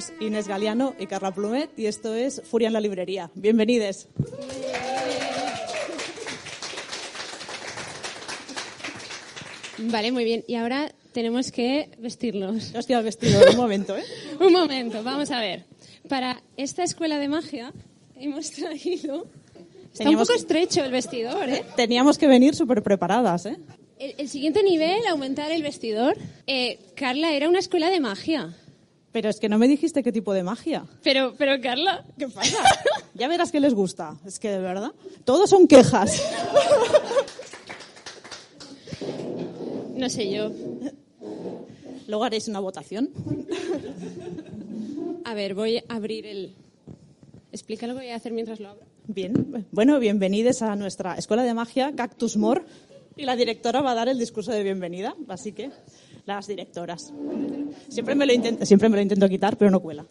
Somos Inés Galeano y Carla Plumet y esto es Furia en la Librería. Bienvenides. Vale, muy bien. Y ahora tenemos que estoy al vestido, un momento, ¿eh? Un momento, vamos a ver. Para esta escuela de magia hemos traído... Está Teníamos- un poco estrecho el vestidor, ¿eh? Teníamos que venir súper preparadas, ¿eh? El, el siguiente nivel, aumentar el vestidor. Eh, Carla, era una escuela de magia. Pero es que no me dijiste qué tipo de magia. Pero, pero Carla... ¿Qué pasa? Ya verás que les gusta. Es que de verdad. Todos son quejas. No sé yo. Luego haréis una votación. A ver, voy a abrir el... Explica lo que voy a hacer mientras lo abro. Bien. Bueno, bienvenidos a nuestra escuela de magia, Cactus More. Y la directora va a dar el discurso de bienvenida. Así que, las directoras. Siempre me lo intento, siempre me lo intento quitar, pero no cuela.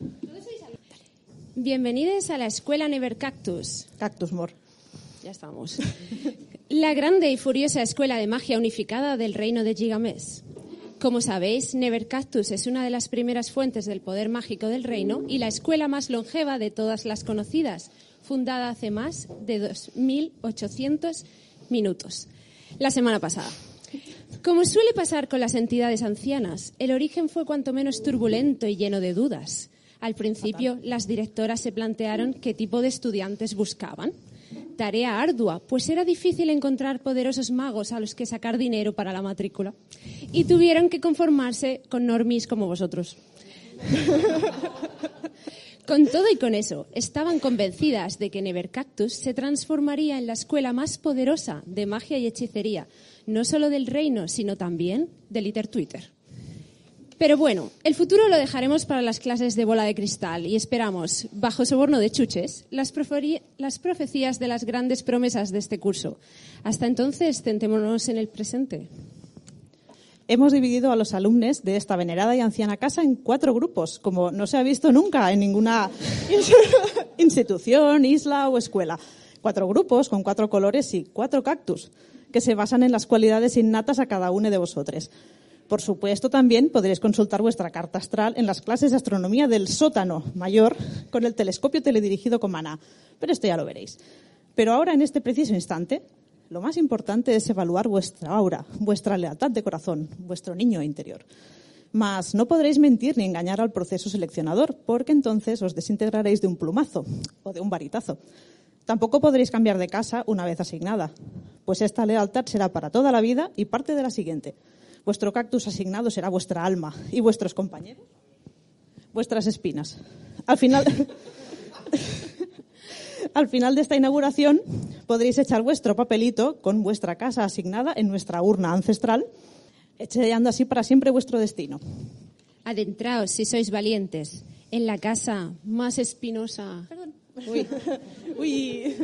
Bienvenidos a la escuela Never Cactus. Cactus More. Ya estamos. La grande y furiosa escuela de magia unificada del reino de Gigamés. Como sabéis, Never Cactus es una de las primeras fuentes del poder mágico del reino y la escuela más longeva de todas las conocidas, fundada hace más de 2.800 minutos, la semana pasada. Como suele pasar con las entidades ancianas, el origen fue cuanto menos turbulento y lleno de dudas. Al principio, las directoras se plantearon qué tipo de estudiantes buscaban. Tarea ardua, pues era difícil encontrar poderosos magos a los que sacar dinero para la matrícula. Y tuvieron que conformarse con normis como vosotros. Con todo y con eso, estaban convencidas de que Nevercactus se transformaría en la escuela más poderosa de magia y hechicería, no solo del reino, sino también del ITER Twitter. Pero bueno, el futuro lo dejaremos para las clases de bola de cristal y esperamos, bajo soborno de chuches, las, profecías de las grandes promesas de este curso. Hasta entonces, centémonos en el presente. Hemos dividido a los alumnos de esta venerada y anciana casa en cuatro grupos, como no se ha visto nunca en ninguna institución, isla o escuela. Cuatro grupos con cuatro colores y cuatro cactus, que se basan en las cualidades innatas a cada uno de vosotros. Por supuesto, también podréis consultar vuestra carta astral en las clases de astronomía del sótano mayor con el telescopio teledirigido con maná. Pero esto ya lo veréis. Pero ahora, en este preciso instante, lo más importante es evaluar vuestra aura, vuestra lealtad de corazón, vuestro niño interior. Mas no podréis mentir ni engañar al proceso seleccionador, porque entonces os desintegraréis de un plumazo o de un varitazo. Tampoco podréis cambiar de casa una vez asignada, pues esta lealtad será para toda la vida y parte de la siguiente. Vuestro cactus asignado será vuestra alma y vuestros compañeros, vuestras espinas. Al final, al final de esta inauguración podréis echar vuestro papelito con vuestra casa asignada en nuestra urna ancestral, sellando así para siempre vuestro destino. Adentraos, si sois valientes, en la casa más espinosa. Uy. Uy,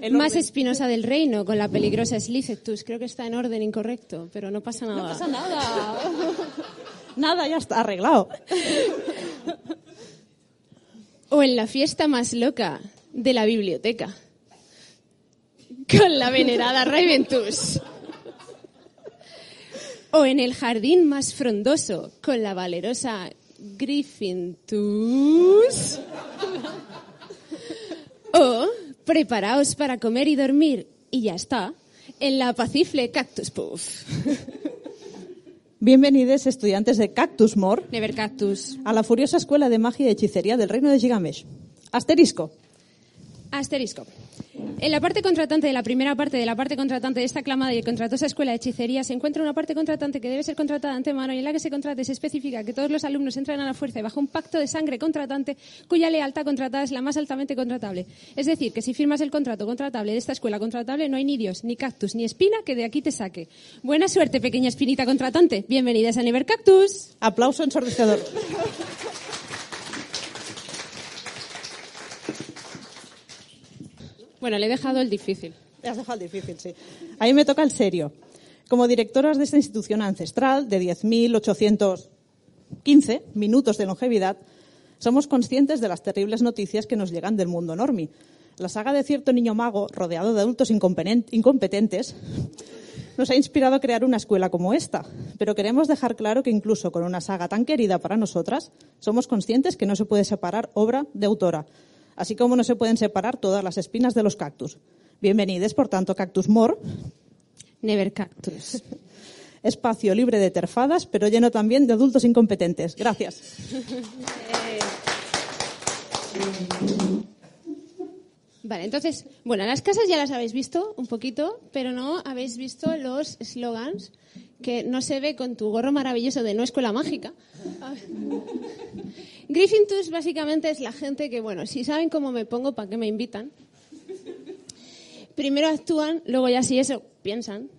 el más espinosa del reino, con la peligrosa Slicetus. Creo que está en orden incorrecto, pero no pasa nada. No pasa nada. Nada, ya está arreglado. O en la fiesta más loca de la biblioteca, con la venerada Raventus. O en el jardín más frondoso, con la valerosa Griffintus. O preparaos para comer y dormir, y ya está, en la apacifle Cactus Puff. Bienvenidos, estudiantes de Cactus More, Never Cactus. a la furiosa escuela de magia y hechicería del reino de Gigamesh. Asterisco. Asterisco. En la parte contratante de la primera parte de la parte contratante de esta aclamada y contratosa escuela de hechicería se encuentra una parte contratante que debe ser contratada de antemano y en la que se contrate se especifica que todos los alumnos entran a la fuerza y bajo un pacto de sangre contratante cuya lealtad contratada es la más altamente contratable. Es decir, que si firmas el contrato contratable de esta escuela contratable no hay ni dios, ni cactus, ni espina que de aquí te saque. Buena suerte, pequeña espinita contratante. Bienvenidas a Never Cactus. Aplauso ensordecedor. Bueno, le he dejado el difícil. Me has dejado el difícil, sí. A mí me toca el serio. Como directoras de esta institución ancestral de 10.815 minutos de longevidad, somos conscientes de las terribles noticias que nos llegan del mundo normi. La saga de cierto niño mago, rodeado de adultos incompetentes, nos ha inspirado a crear una escuela como esta, pero queremos dejar claro que incluso con una saga tan querida para nosotras, somos conscientes que no se puede separar obra de autora, así como no se pueden separar todas las espinas de los cactus. Bienvenidos, por tanto, Cactus More. Never Cactus. Espacio libre de terfadas, pero lleno también de adultos incompetentes. Gracias. Vale, entonces, bueno, las casas ya las habéis visto un poquito, pero no habéis visto los slogans que no se ve con tu gorro maravilloso de no escuela mágica. Griffintus básicamente es la gente que, bueno, si saben cómo me pongo, ¿para qué me invitan? Primero actúan, luego ya si eso piensan.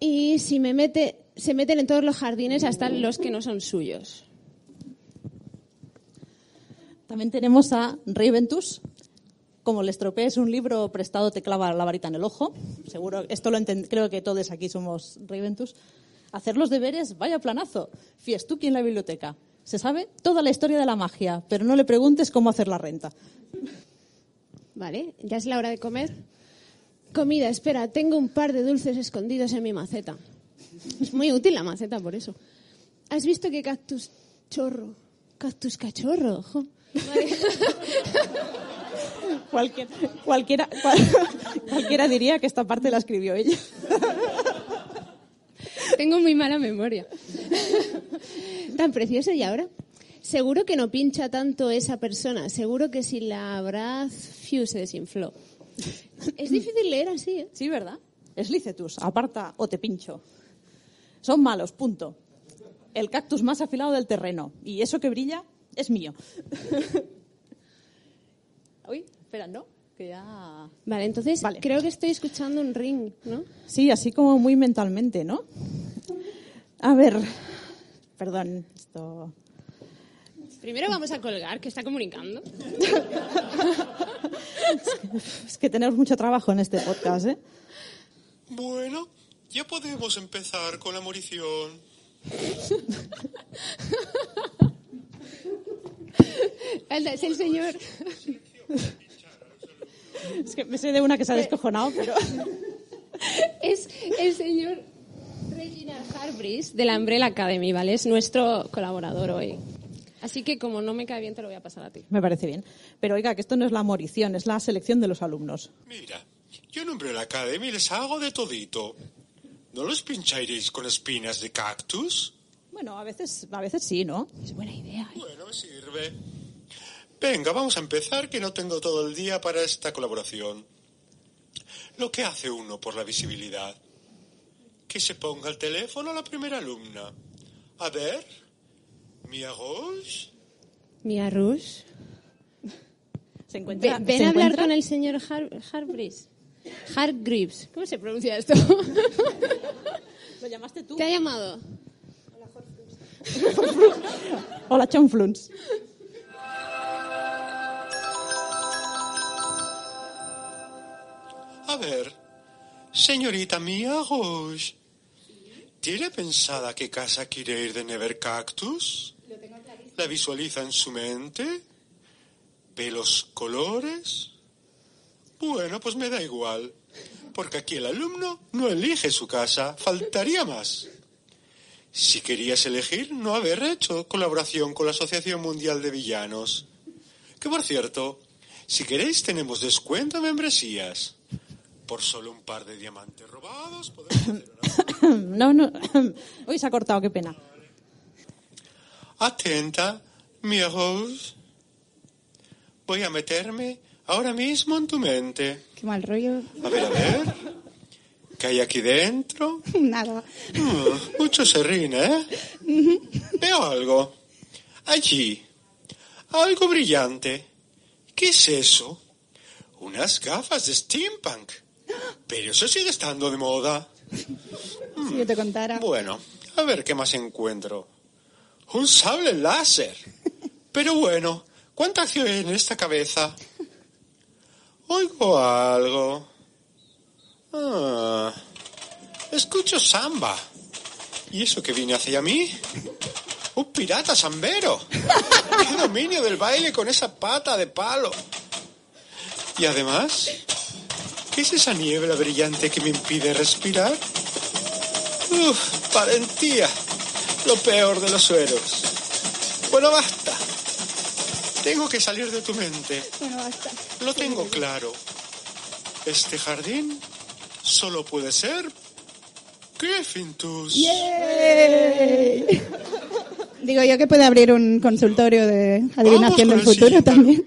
Y si me mete, se meten en todos los jardines hasta los que no son suyos. También tenemos a Raventus. Como le estropees un libro prestado, te clava la varita en el ojo. Seguro, esto lo creo que todos aquí somos Raventus. Hacer los deberes, vaya planazo. Fiestuki en la biblioteca. Se sabe toda la historia de la magia, pero no le preguntes cómo hacer la renta. Vale, ya es la hora de comer. Comida, espera, tengo un par de dulces escondidos en mi maceta. Es muy útil la maceta por eso. ¿Has visto qué cactus chorro? Cactus cachorro, ojo. Vale. Cualquier- cualquiera, cual- cualquiera diría que esta parte la escribió ella. Tengo muy mala memoria. Tan precioso y ahora. Seguro que no pincha tanto esa persona. Seguro que si la abraz, fiu, se desinfló. Es difícil leer así, ¿eh? Sí, ¿verdad? Es licetus, aparta o te pincho. Son malos, punto. El cactus más afilado del terreno. Y eso que brilla es mío. Uy, espera, ¿no? Que ya... Vale, entonces Vale. creo que estoy escuchando un ring, ¿no? Sí, así como muy mentalmente, ¿no? A ver, perdón, esto... Primero vamos a colgar, que está comunicando. Es que tenemos mucho trabajo en este podcast, ¿eh? Bueno, ya podemos empezar con la morición. Es el señor. Es que me sé de una que se ha descojonado, pero... Es el señor Reginald Harbris de la Umbrella Academy, ¿vale? Es nuestro colaborador hoy. Así que como no me cae bien, te lo voy a pasar a ti. Me parece bien. Pero oiga, que esto no es la morición, es la selección de los alumnos. Mira, yo en Umbrella Academy les hago de todito. ¿No los pincharéis con espinas de cactus? Bueno, a veces, a veces sí, ¿no? Es buena idea. ¿eh? Bueno, me sirve. Venga, vamos a empezar, que no tengo todo el día para esta colaboración. Lo que hace uno por la visibilidad. Que se ponga el teléfono a la primera alumna. A ver, Mia Rose. Mia Rush. Se encuentra, Ven, ven se a hablar encuentra- con el señor Har. Hargreaves. ¿Cómo se pronuncia esto? ¿Lo llamaste tú? ¿Te ha llamado? Hola, Chonfluns. A ver, señorita Mia Rose. ¿Tiene pensada qué casa quiere ir de Never Cactus? ¿La visualiza en su mente? ¿Ve los colores? Bueno, pues me da igual, porque aquí el alumno no elige su casa, faltaría más. Si querías elegir, no haber hecho colaboración con la Asociación Mundial de Villanos. Que por cierto, si queréis tenemos descuento en membresías. Por solo un par de diamantes robados podemos hacer una... No, no. Uy, se ha cortado, qué pena. Atenta, mi Rose. Voy a meterme ahora mismo en tu mente. Qué mal rollo. A ver, a ver. ¿Qué hay aquí dentro? Nada. Mm, mucho serrín, ¿eh? Veo algo. Allí. Algo brillante. ¿Qué es eso? Unas gafas de steampunk. Pero eso sigue estando de moda. Si yo te contara. Bueno, a ver qué más encuentro. Un sable láser. Pero bueno, ¿cuánta acción hay en esta cabeza? Oigo algo. Ah, escucho samba. ¿Y eso que viene hacia mí? ¡Un pirata sambero! ¡Qué dominio del baile con esa pata de palo! Y además, ¿qué es esa niebla brillante que me impide respirar? Uf, valentía. Lo peor de los sueros. Bueno, basta. Tengo que salir de tu mente. Bueno, basta. Lo tengo claro. Este jardín solo puede ser Griffintus. Digo yo que puede abrir un consultorio de adivinación del Vamos futuro siguiente también.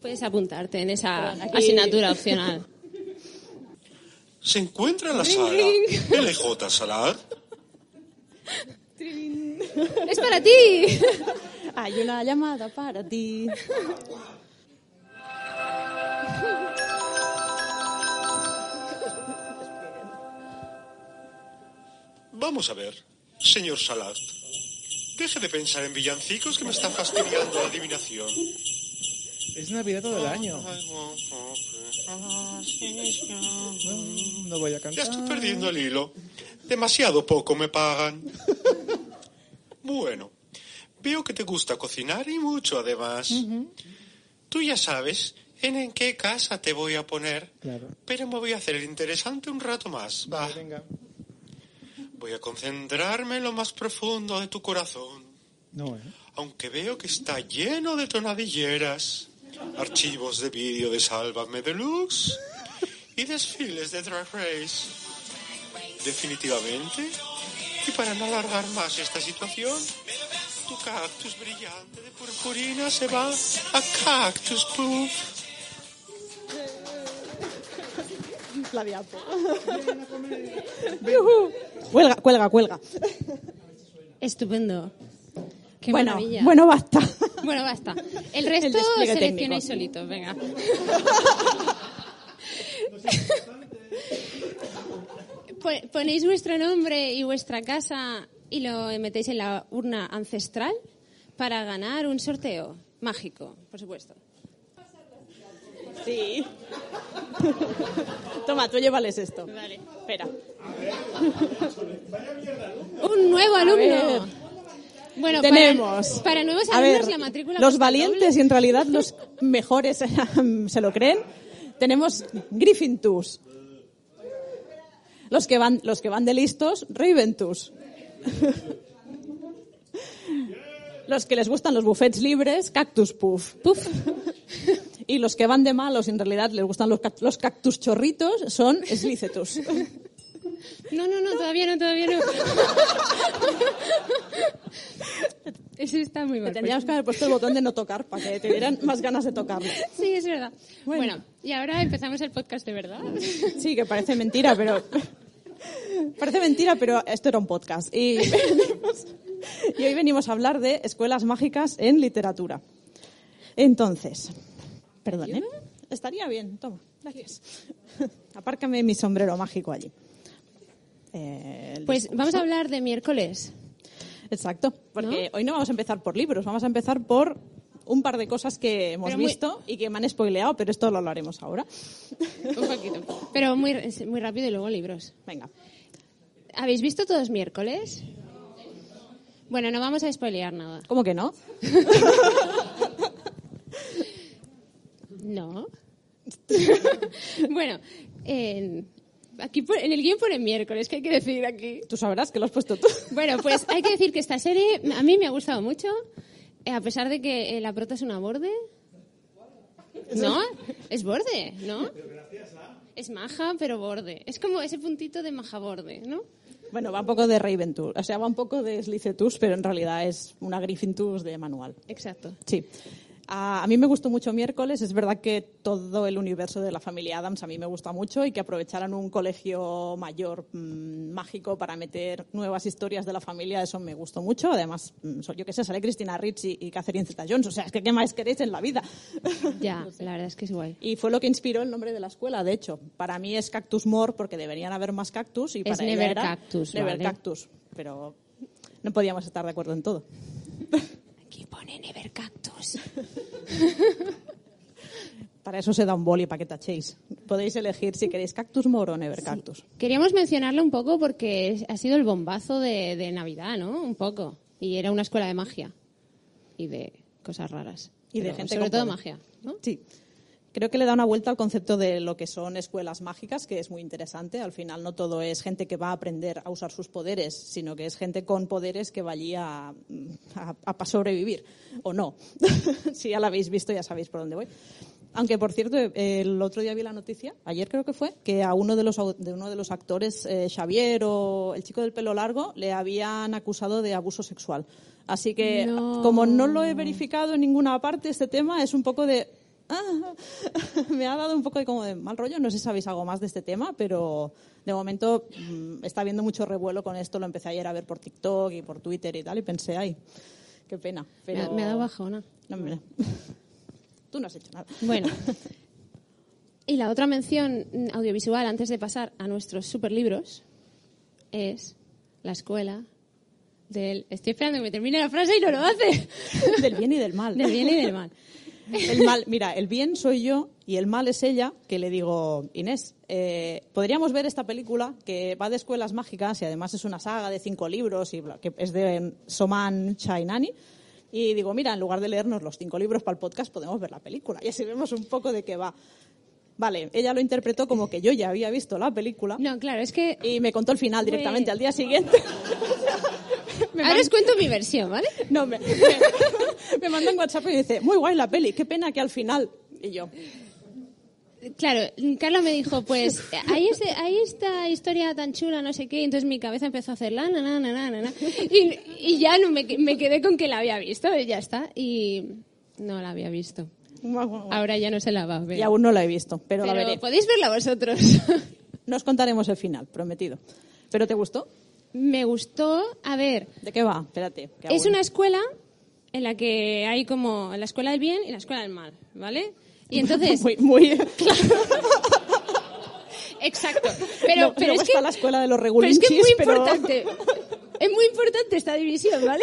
Puedes apuntarte en esa asignatura opcional. Se encuentra en la sala LJ Salar. ¡Es para ti! Hay una llamada para ti. Vamos a ver, señor Salat. Deje de pensar en villancicos que me está fastidiando la adivinación. Es Navidad todo el año. No, voy a Ya cantar. estoy perdiendo el hilo. Demasiado poco me pagan. Bueno, veo que te gusta cocinar y mucho además. Tú ya sabes en, en qué casa te voy a poner. Claro. Pero me voy a hacer el interesante un rato más. Va. Vale, venga. Voy a concentrarme en lo más profundo de tu corazón. No, ¿eh? Aunque veo que está lleno de tonadilleras, archivos de vídeo de Sálvame Deluxe y desfiles de Drag Race. Definitivamente, y para no alargar más esta situación, tu cactus brillante de purpurina se va a Cactus Puff. La diapo. Cuelga, cuelga, cuelga. Estupendo. Qué bueno, maravilla. bueno, basta. Bueno, basta. El El resto despliegue seleccionáis solitos, venga. Po- Ponéis vuestro nombre y vuestra casa y lo metéis en la urna ancestral para ganar un sorteo mágico, por supuesto. Sí. Toma, tú llévales esto. Vale. Espera. Un nuevo alumno. Bueno, Tenemos. Para, para nuevos alumnos ver, la matrícula los valientes doble. y en realidad los mejores se lo creen. Tenemos Griffintus. Los que van, los que van de listos, Raventus. Los que les gustan los buffets libres, Cactus Puff. Puf. Y los que van de malos en realidad les gustan los, los cactus chorritos, son Slicetus. No, no, no, todavía no, todavía no. Eso está muy mal. Tendríamos que haber puesto el botón de no tocar para que te dieran más ganas de tocarlo. Sí, es verdad. Bueno. Bueno. y ahora empezamos el podcast de verdad. Sí, que parece mentira, pero. Parece mentira, pero esto era un podcast. Y hoy venimos a hablar de escuelas mágicas en literatura. Entonces, perdón, ¿eh? Estaría bien, toma, gracias. Apárcame mi sombrero mágico allí. Eh, Pues discurso. vamos a hablar de miércoles. Exacto, porque hoy no vamos a empezar por libros, vamos a empezar por un par de cosas que hemos muy- visto y que me han spoileado, pero esto lo hablaremos ahora. Un poquito. Pero muy, muy rápido y luego libros. Venga. ¿Habéis visto todos miércoles? Bueno, no vamos a spoilear nada. ¿Cómo que no? No. bueno, en, aquí en el guion pone miércoles, ¿qué hay que decir aquí? Tú sabrás que lo has puesto tú. Bueno, pues hay que decir que esta serie a mí me ha gustado mucho, eh, a pesar de que eh, la prota es una borde. ¿No? Es borde, ¿no? Es maja, pero borde. Es como ese puntito de maja borde, ¿no? Bueno, va un poco de Raventus, o sea, va un poco de Slicetus, pero en realidad es una Griffintus de manual. Exacto. Sí. A, a mí me gustó mucho miércoles. Es verdad que todo el universo de la familia Adams a mí me gusta mucho y que aprovecharan un colegio mayor mm, mágico para meter nuevas historias de la familia, eso me gustó mucho. Además, mm, so- yo qué sé, sale Cristina Ricci y, y Catherine Zeta-Jones. O sea, es que ¿qué más queréis en la vida? Ya, la verdad es que es guay. Y fue lo que inspiró el nombre de la escuela, de hecho. Para mí es Cactus More porque deberían haber más cactus y Es para Never era Cactus, Never vale. Cactus. Pero no podíamos estar de acuerdo en todo. Aquí pone Never Cactus. Para eso se da un boli para que tachéis. Podéis elegir si queréis Cactus More o Never Cactus. Queríamos mencionarlo un poco porque ha sido el bombazo de, de Navidad, ¿no? Un poco. Y era una escuela de magia y de cosas raras. Y de gente Sobre con todo poder. magia, ¿no? Sí. Creo que le da una vuelta al concepto de lo que son escuelas mágicas, que es muy interesante. Al final no todo es gente que va a aprender a usar sus poderes, sino que es gente con poderes que va allí a, a- a sobrevivir. O no. si ya la habéis visto, ya sabéis por dónde voy. Aunque, por cierto, el otro día vi la noticia, ayer creo que fue, que a uno de los, de uno de los actores, eh, Xavier o el chico del pelo largo, le habían acusado de abuso sexual. Así que, No. como no lo he verificado en ninguna parte, este tema es un poco de... ah, me ha dado un poco de, como de mal rollo. No sé si sabéis algo más de este tema, pero de momento mm, está habiendo mucho revuelo con esto. Lo empecé ayer a ver por TikTok y por Twitter y tal, y pensé, ay, qué pena. Me, Pero... ha- me ha dado bajona. No, mira. Tú no has hecho nada. Bueno. Y la otra mención mm, audiovisual, antes de pasar a nuestros superlibros, es la escuela del... Estoy esperando que me termine la frase y no lo hace. Del bien y del mal. Del bien y del mal. El mal, mira, el bien soy yo y el mal es ella, que le digo, Inés, eh, podríamos ver esta película que va de escuelas mágicas y además es una saga de cinco libros y bla, que es de Soman Chainani. Y digo, mira, en lugar de leernos los cinco libros para el podcast, podemos ver la película. Y así vemos un poco de qué va. Vale, ella lo interpretó como que yo ya había visto la película No, claro, es que... y me contó el final directamente al día siguiente. Me Ahora man- os cuento mi versión, ¿vale? No, me, me, me manda un WhatsApp y dice, muy guay la peli, qué pena que al final... Y yo, Claro, Carla me dijo, pues, hay, hay esta historia tan chula, no sé qué, y entonces mi cabeza empezó a hacer la, na, na, na, na, na, na, y, y ya no me, me quedé con que la había visto, y ya está, y no la había visto. Ahora ya no se la va a ver. y aún no la he visto, pero, la Pero veré. podéis verla vosotros. No os contaremos el final, prometido. ¿Pero te gustó? Me gustó, a ver, ¿De qué va? Espérate. que es una escuela en la que hay como la escuela del bien y la escuela del mal, ¿vale? Y entonces, Muy, muy... exacto, pero, No, pero luego es que está la escuela de los Pero es que es muy pero- importante. Es muy importante esta división, ¿vale?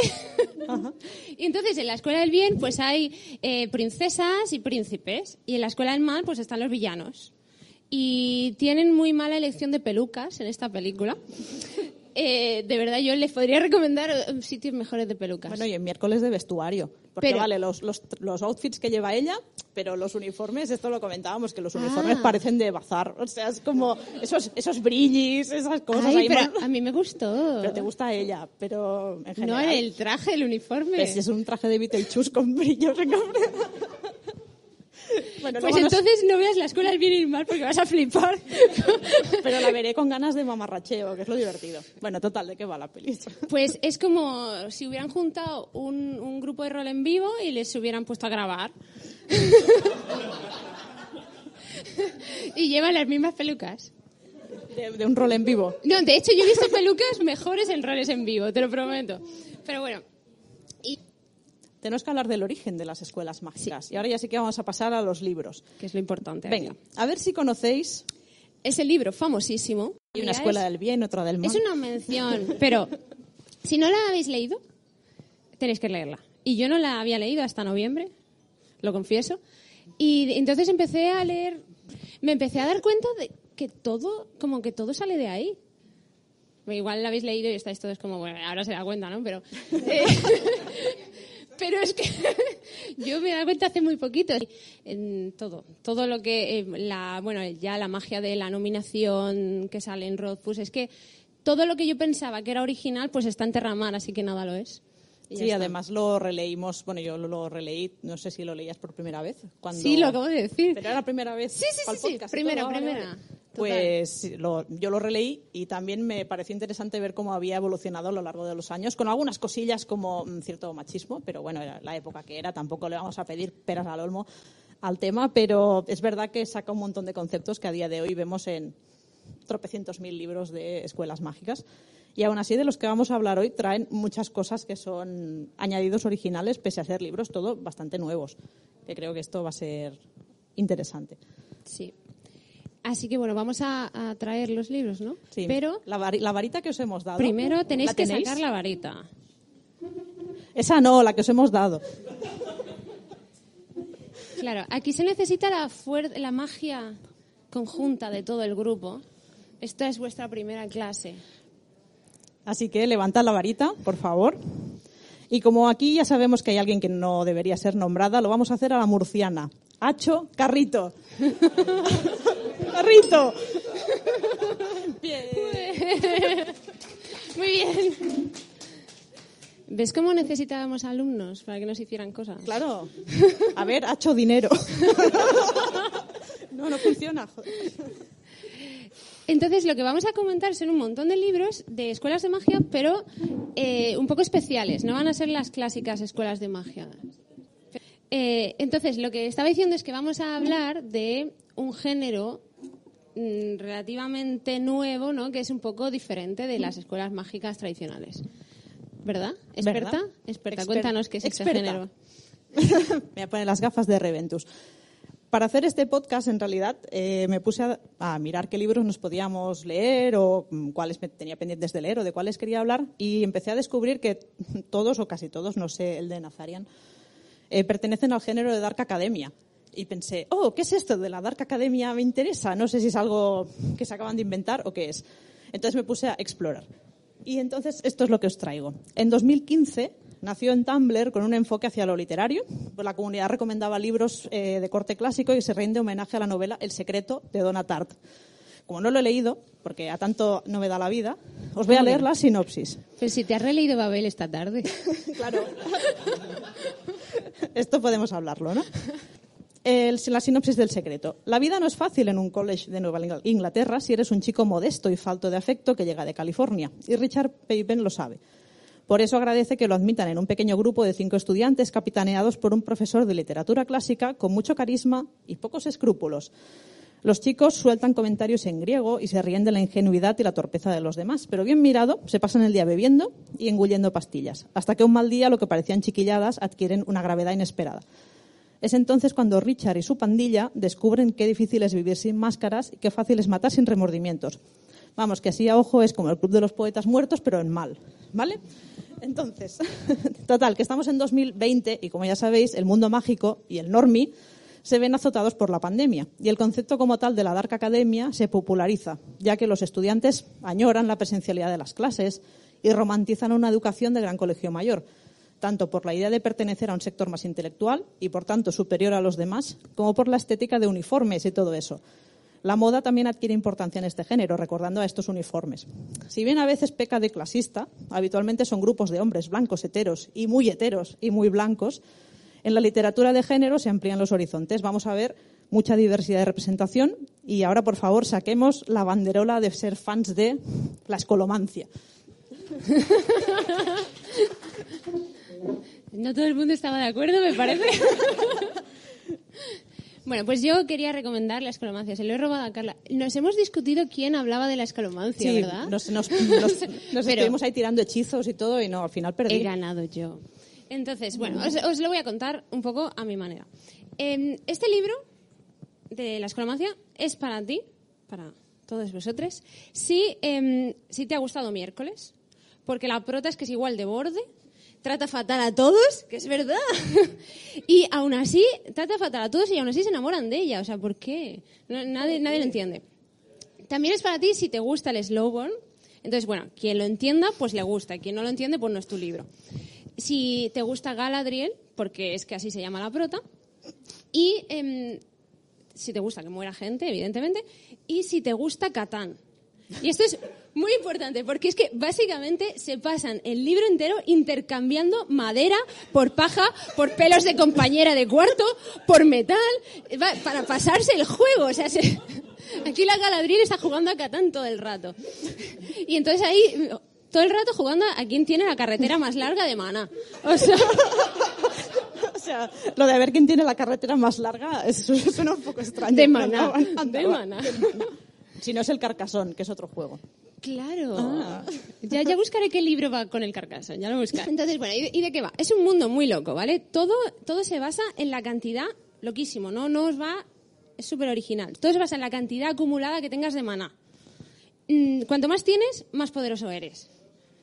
Y entonces en la escuela del bien pues hay eh, princesas y príncipes y en la escuela del mal pues están los villanos. Y tienen muy mala elección de pelucas en esta película. Eh, de verdad yo les podría recomendar sitios mejores de pelucas. Bueno, y en miércoles de vestuario. Porque Pero- vale, los, los, los outfits que lleva ella, pero los uniformes, esto lo comentábamos, que los uniformes Ah. parecen de bazar. O sea, es como esos, esos brillis, esas cosas Ay, ahí. pero mal- a mí me gustó. Pero te gusta ella, pero en no general... el traje, el uniforme. Pues es un traje de Beetlejuice con brillos. Bueno, Pues nos- entonces no veas la escuela del bien y mal porque vas a flipar. pero la veré con ganas de mamarracheo, que es lo divertido. Bueno, total, ¿de qué va la peli? Pues es como si hubieran juntado un, un grupo de rol en vivo y les hubieran puesto a grabar. y llevan las mismas pelucas. De, de un rol en vivo. No, de hecho yo he visto pelucas mejores en roles en vivo, te lo prometo. Pero bueno, Tenemos que hablar del origen de las escuelas mágicas. Y ahora ya sí que vamos a pasar a los libros. que es lo importante. aquí. Venga, a ver si conocéis. Es el libro famosísimo. Hay una escuela es- del bien, otra del mal. Es una mención, pero si no la habéis leído, tenéis que leerla. Y yo no la había leído hasta noviembre, lo confieso. Y entonces empecé a leer, me empecé a dar cuenta de que todo, como que todo sale de ahí. Igual la habéis leído y estáis todos como, bueno, ahora se da cuenta, ¿no? Pero, eh, pero es que yo me he dado cuenta hace muy poquito. En todo, todo lo que, eh, la, bueno, ya la magia de la nominación que sale en Rothfuss, es que todo lo que yo pensaba que era original, pues está en Terramar, así que nada lo es. Sí, está. además lo releímos, bueno, yo lo, releí, no sé si lo leías por primera vez. Cuando... Sí, lo acabo de decir. Pero era la primera vez. Sí, sí, sí, primera, primera. Pues lo- yo lo releí y también me pareció interesante ver cómo había evolucionado a lo largo de los años, con algunas cosillas como mm, cierto machismo, pero bueno, era la época que era, tampoco le vamos a pedir peras al olmo al tema, pero es verdad que saca un montón de conceptos que a día de hoy vemos en tropecientos mil libros de escuelas mágicas. Y aún así, de los que vamos a hablar hoy, traen muchas cosas que son añadidos originales, pese a ser libros todo bastante nuevos. Que creo que esto va a ser interesante. Sí. Así que bueno, vamos a, a traer los libros, ¿no? Sí. Pero la, vari- la varita que os hemos dado. primero tenéis ¿la que sacar la varita. Esa no, la que os hemos dado. Claro, aquí se necesita la, la magia conjunta de todo el grupo. Esta es vuestra primera clase. Así que levantad la varita, por favor. Y como aquí ya sabemos que hay alguien que no debería ser nombrada, lo vamos a hacer a la murciana. Hacho, carrito. carrito. Muy bien. ¿Ves cómo necesitábamos alumnos para que nos hicieran cosas? Claro. A ver, hacho dinero. no, no funciona. joder. Entonces, lo que vamos a comentar son un montón de libros de escuelas de magia, pero eh, un poco especiales. No van a ser las clásicas escuelas de magia. Eh, entonces, lo que estaba diciendo es que vamos a hablar de un género relativamente nuevo, ¿no? Que es un poco diferente de las escuelas mágicas tradicionales. ¿Verdad? ¿Experta? ¿Verdad? Experta. Exper- Cuéntanos qué es este experta. género. Me voy a poner las gafas de Reventus. Para hacer este podcast, en realidad, eh, me puse a, a mirar qué libros nos podíamos leer o mm, cuáles me tenía pendientes de leer o de cuáles quería hablar y empecé a descubrir que todos o casi todos, no sé, el de Nazarian, eh, pertenecen al género de Dark Academia. Y pensé, oh, ¿qué es esto de la Dark Academia? Me interesa. No sé si es algo que se acaban de inventar o qué es. Entonces me puse a explorar. Y entonces esto es lo que os traigo. En 2015 nació en Tumblr con un enfoque hacia lo literario. Pues la comunidad recomendaba libros eh, de corte clásico y se rinde homenaje a la novela El secreto de Donna Tartt. Como no lo he leído, porque a tanto no me da la vida, os voy a leer la sinopsis. Pero si te has releído Babel esta tarde. Claro. Esto podemos hablarlo, ¿no? La sinopsis del secreto. La vida no es fácil en un college de Nueva Ingl- Inglaterra si eres un chico modesto y falto de afecto que llega de California. Y Richard Payben lo sabe. Por eso agradece que lo admitan en un pequeño grupo de cinco estudiantes capitaneados por un profesor de literatura clásica con mucho carisma y pocos escrúpulos. Los chicos sueltan comentarios en griego y se ríen de la ingenuidad y la torpeza de los demás, pero bien mirado, se pasan el día bebiendo y engullendo pastillas, hasta que un mal día lo que parecían chiquilladas adquieren una gravedad inesperada. Es entonces cuando Richard y su pandilla descubren qué difícil es vivir sin máscaras y qué fácil es matar sin remordimientos. Vamos, que así a ojo es como el Club de los Poetas Muertos, pero en mal. ¿Vale? Entonces, total, que estamos en 2020 y como ya sabéis, el mundo mágico y el normie se ven azotados por la pandemia y el concepto como tal de la Dark Academia se populariza, ya que los estudiantes añoran la presencialidad de las clases y romantizan una educación de gran colegio mayor, tanto por la idea de pertenecer a un sector más intelectual y por tanto superior a los demás, como por la estética de uniformes y todo eso. La moda también adquiere importancia en este género, recordando a estos uniformes. Si bien a veces peca de clasista, habitualmente son grupos de hombres blancos heteros y muy heteros y muy blancos. En la literatura de género se amplían los horizontes. Vamos a ver mucha diversidad de representación y ahora, por favor, saquemos la banderola de ser fans de la escolomancia. No todo el mundo estaba de acuerdo, me parece. Bueno, pues yo quería recomendar la escalomancia. Se lo he robado a Carla. Nos hemos discutido quién hablaba de la escalomancia, Sí, ¿verdad? nos, nos, nos- nos Pero- estuvimos ahí tirando hechizos y todo y no, al final perdí. He ganado yo. Entonces, bueno, os, os lo voy a contar un poco a mi manera. Eh, este libro de la escolomancia es para ti, para todos vosotros, si, eh, si te ha gustado miércoles, porque la prota es que es igual de borde, trata fatal a todos, que es verdad, y aún así trata fatal a todos y aún así se enamoran de ella. O sea, ¿por qué? Nadie, nadie lo entiende. También es para ti si te gusta el slowborn. Entonces, bueno, quien lo entienda, pues le gusta. Quien no lo entiende, pues no es tu libro. Si te gusta Galadriel, porque es que así se llama la prota. Y em, si te gusta que muera gente, evidentemente. Y si te gusta Catán. Y esto es muy importante, porque es que básicamente se pasan el libro entero intercambiando madera por paja, por pelos de compañera de cuarto, por metal, para pasarse el juego. O sea, se- aquí la Galadriel está jugando a Catán todo el rato. Y entonces ahí, todo el rato jugando a quién tiene la carretera más larga de Mana. O sea, O sea, lo de ver quién tiene la carretera más larga eso suena un poco extraño. de andaban. De Mana. Si no es el Carcasón, que es otro juego. Claro. Ya, ya buscaré qué libro va con el carcaso, ya lo buscaré. Entonces, bueno, ¿y de, y de qué va? Es un mundo muy loco, ¿vale? Todo, todo se basa en la cantidad, loquísimo, ¿no? No os va, es súper original. Todo se basa en la cantidad acumulada que tengas de maná. Mm, cuanto más tienes, más poderoso eres.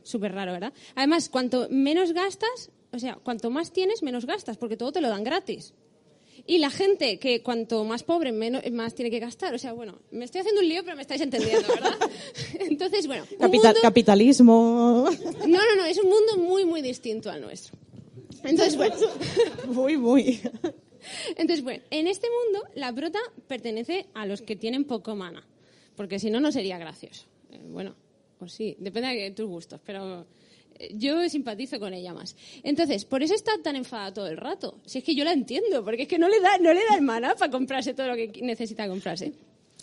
Súper raro, ¿verdad? Además, cuanto menos gastas, o sea, cuanto más tienes, menos gastas, porque todo te lo dan gratis. Y la gente que cuanto más pobre, menos, más tiene que gastar. O sea, bueno, me estoy haciendo un lío, pero me estáis entendiendo, ¿verdad? Entonces, bueno, un Capital- mundo- Capitalismo. No, no, no, es un mundo muy, muy distinto al nuestro. Entonces, bueno, Muy, muy. Entonces, bueno, en este mundo la prota pertenece a los que tienen poco mana, porque si no, no sería gracioso. Eh, bueno, o sí, depende de tus gustos, pero yo simpatizo con ella más. Entonces, por eso está tan enfadada todo el rato. Si es que yo la entiendo, porque es que no le da, no le da el mana para comprarse todo lo que necesita comprarse.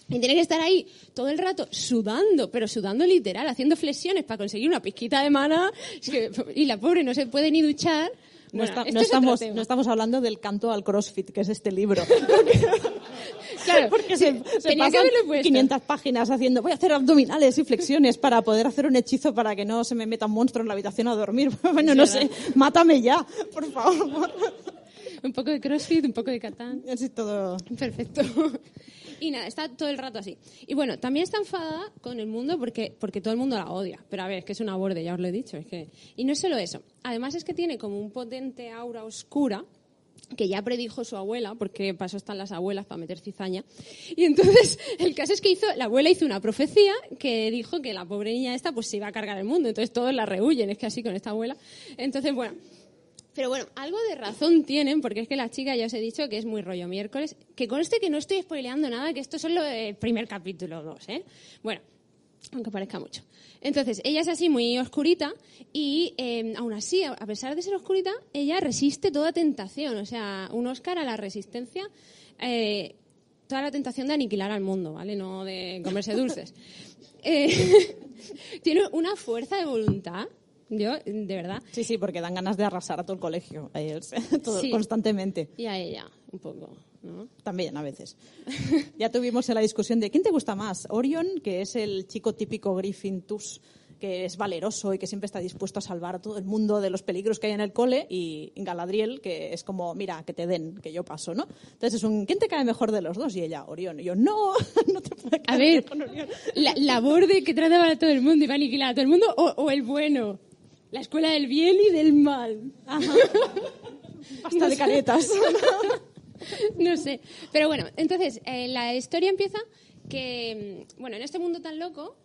Y tiene que estar ahí todo el rato sudando, pero sudando literal, haciendo flexiones para conseguir una pizquita de que- y la pobre no se puede ni duchar. No, Bueno, está- esto no es estamos, no estamos hablando del canto al CrossFit, que es este libro. Claro, Porque se, se pasan haberlo puesto. 500 páginas haciendo, voy a hacer abdominales y flexiones para poder hacer un hechizo para que no se me meta un monstruo en la habitación a dormir. Bueno, no sé, mátame ya, por favor. Un poco de crossfit, un poco de catán. Así todo. Perfecto. Y nada, está todo el rato así. Y bueno, también está enfadada con el mundo porque, porque todo el mundo la odia. Pero a ver, es que es una borde, ya os lo he dicho. Es que... Y no es solo eso. Además es que tiene como un potente aura oscura que ya predijo su abuela, porque pasó están las abuelas para meter cizaña. Y entonces, el caso es que hizo, la abuela hizo una profecía que dijo que la pobre niña esta pues se iba a cargar el mundo. Entonces todos la rehuyen, es que así con esta abuela. Entonces, bueno, pero bueno, algo de razón tienen, porque es que la chica ya os he dicho que es muy rollo miércoles. Que conste que no estoy spoileando nada, que esto es solo el primer capítulo 2, ¿eh? Bueno, aunque parezca mucho. Entonces, ella es así muy oscurita y eh, aún así, a pesar de ser oscurita, ella resiste toda tentación. O sea, un Oscar a la resistencia, eh, toda la tentación de aniquilar al mundo, ¿vale? No de comerse dulces. Eh, tiene una fuerza de voluntad, yo, de verdad, Sí, sí, porque dan ganas de arrasar a todo el colegio, a ellos, todo, Sí. constantemente. y a ella, un poco, ¿no? También a veces. Ya tuvimos la discusión de quién te gusta más, Orion, que es el chico típico Griffin Tus, que es valeroso y que siempre está dispuesto a salvar a todo el mundo de los peligros que hay en el cole, y Galadriel, que es como, mira, que te den, que yo paso, ¿no? Entonces es un, ¿quién te cae mejor de los dos? Y ella, Orión. Y yo, no, no te puede A caer ver, mejor Orión. la, la borde que trataba a todo el mundo y va a aniquilar a todo el mundo, o, o el bueno. La escuela del bien y del mal. Pasta de caretas. no sé. Pero bueno, entonces, eh, la historia empieza que, mm, bueno, en este mundo tan loco,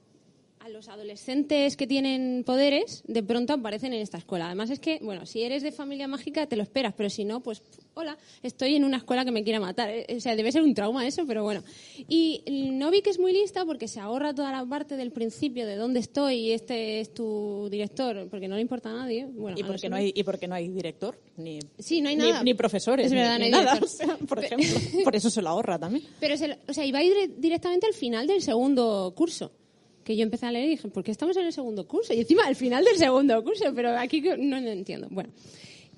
a los adolescentes que tienen poderes, de pronto aparecen en esta escuela. Además es que, bueno, si eres de familia mágica te lo esperas, pero si no, pues, hola, estoy en una escuela que me quiere matar. Eh, O sea, debe ser un trauma eso, pero bueno. Y Novik es muy lista porque se ahorra toda la parte del principio de dónde estoy y este es tu director, porque no le importa a nadie. Bueno, ¿Y a por, qué nosotros- no hay, ¿Y por qué no hay director? Ni, Sí, no hay nada. Ni, profesores. Es verdad, ni, no hay nada, director. o sea, por ejemplo. Por eso se lo ahorra también. Pero, se o sea, iba a ir dire- directamente al final del segundo curso. Que yo empecé a leer y dije, ¿por qué estamos en el segundo curso? Y encima al final del segundo curso, pero aquí no lo entiendo. Bueno,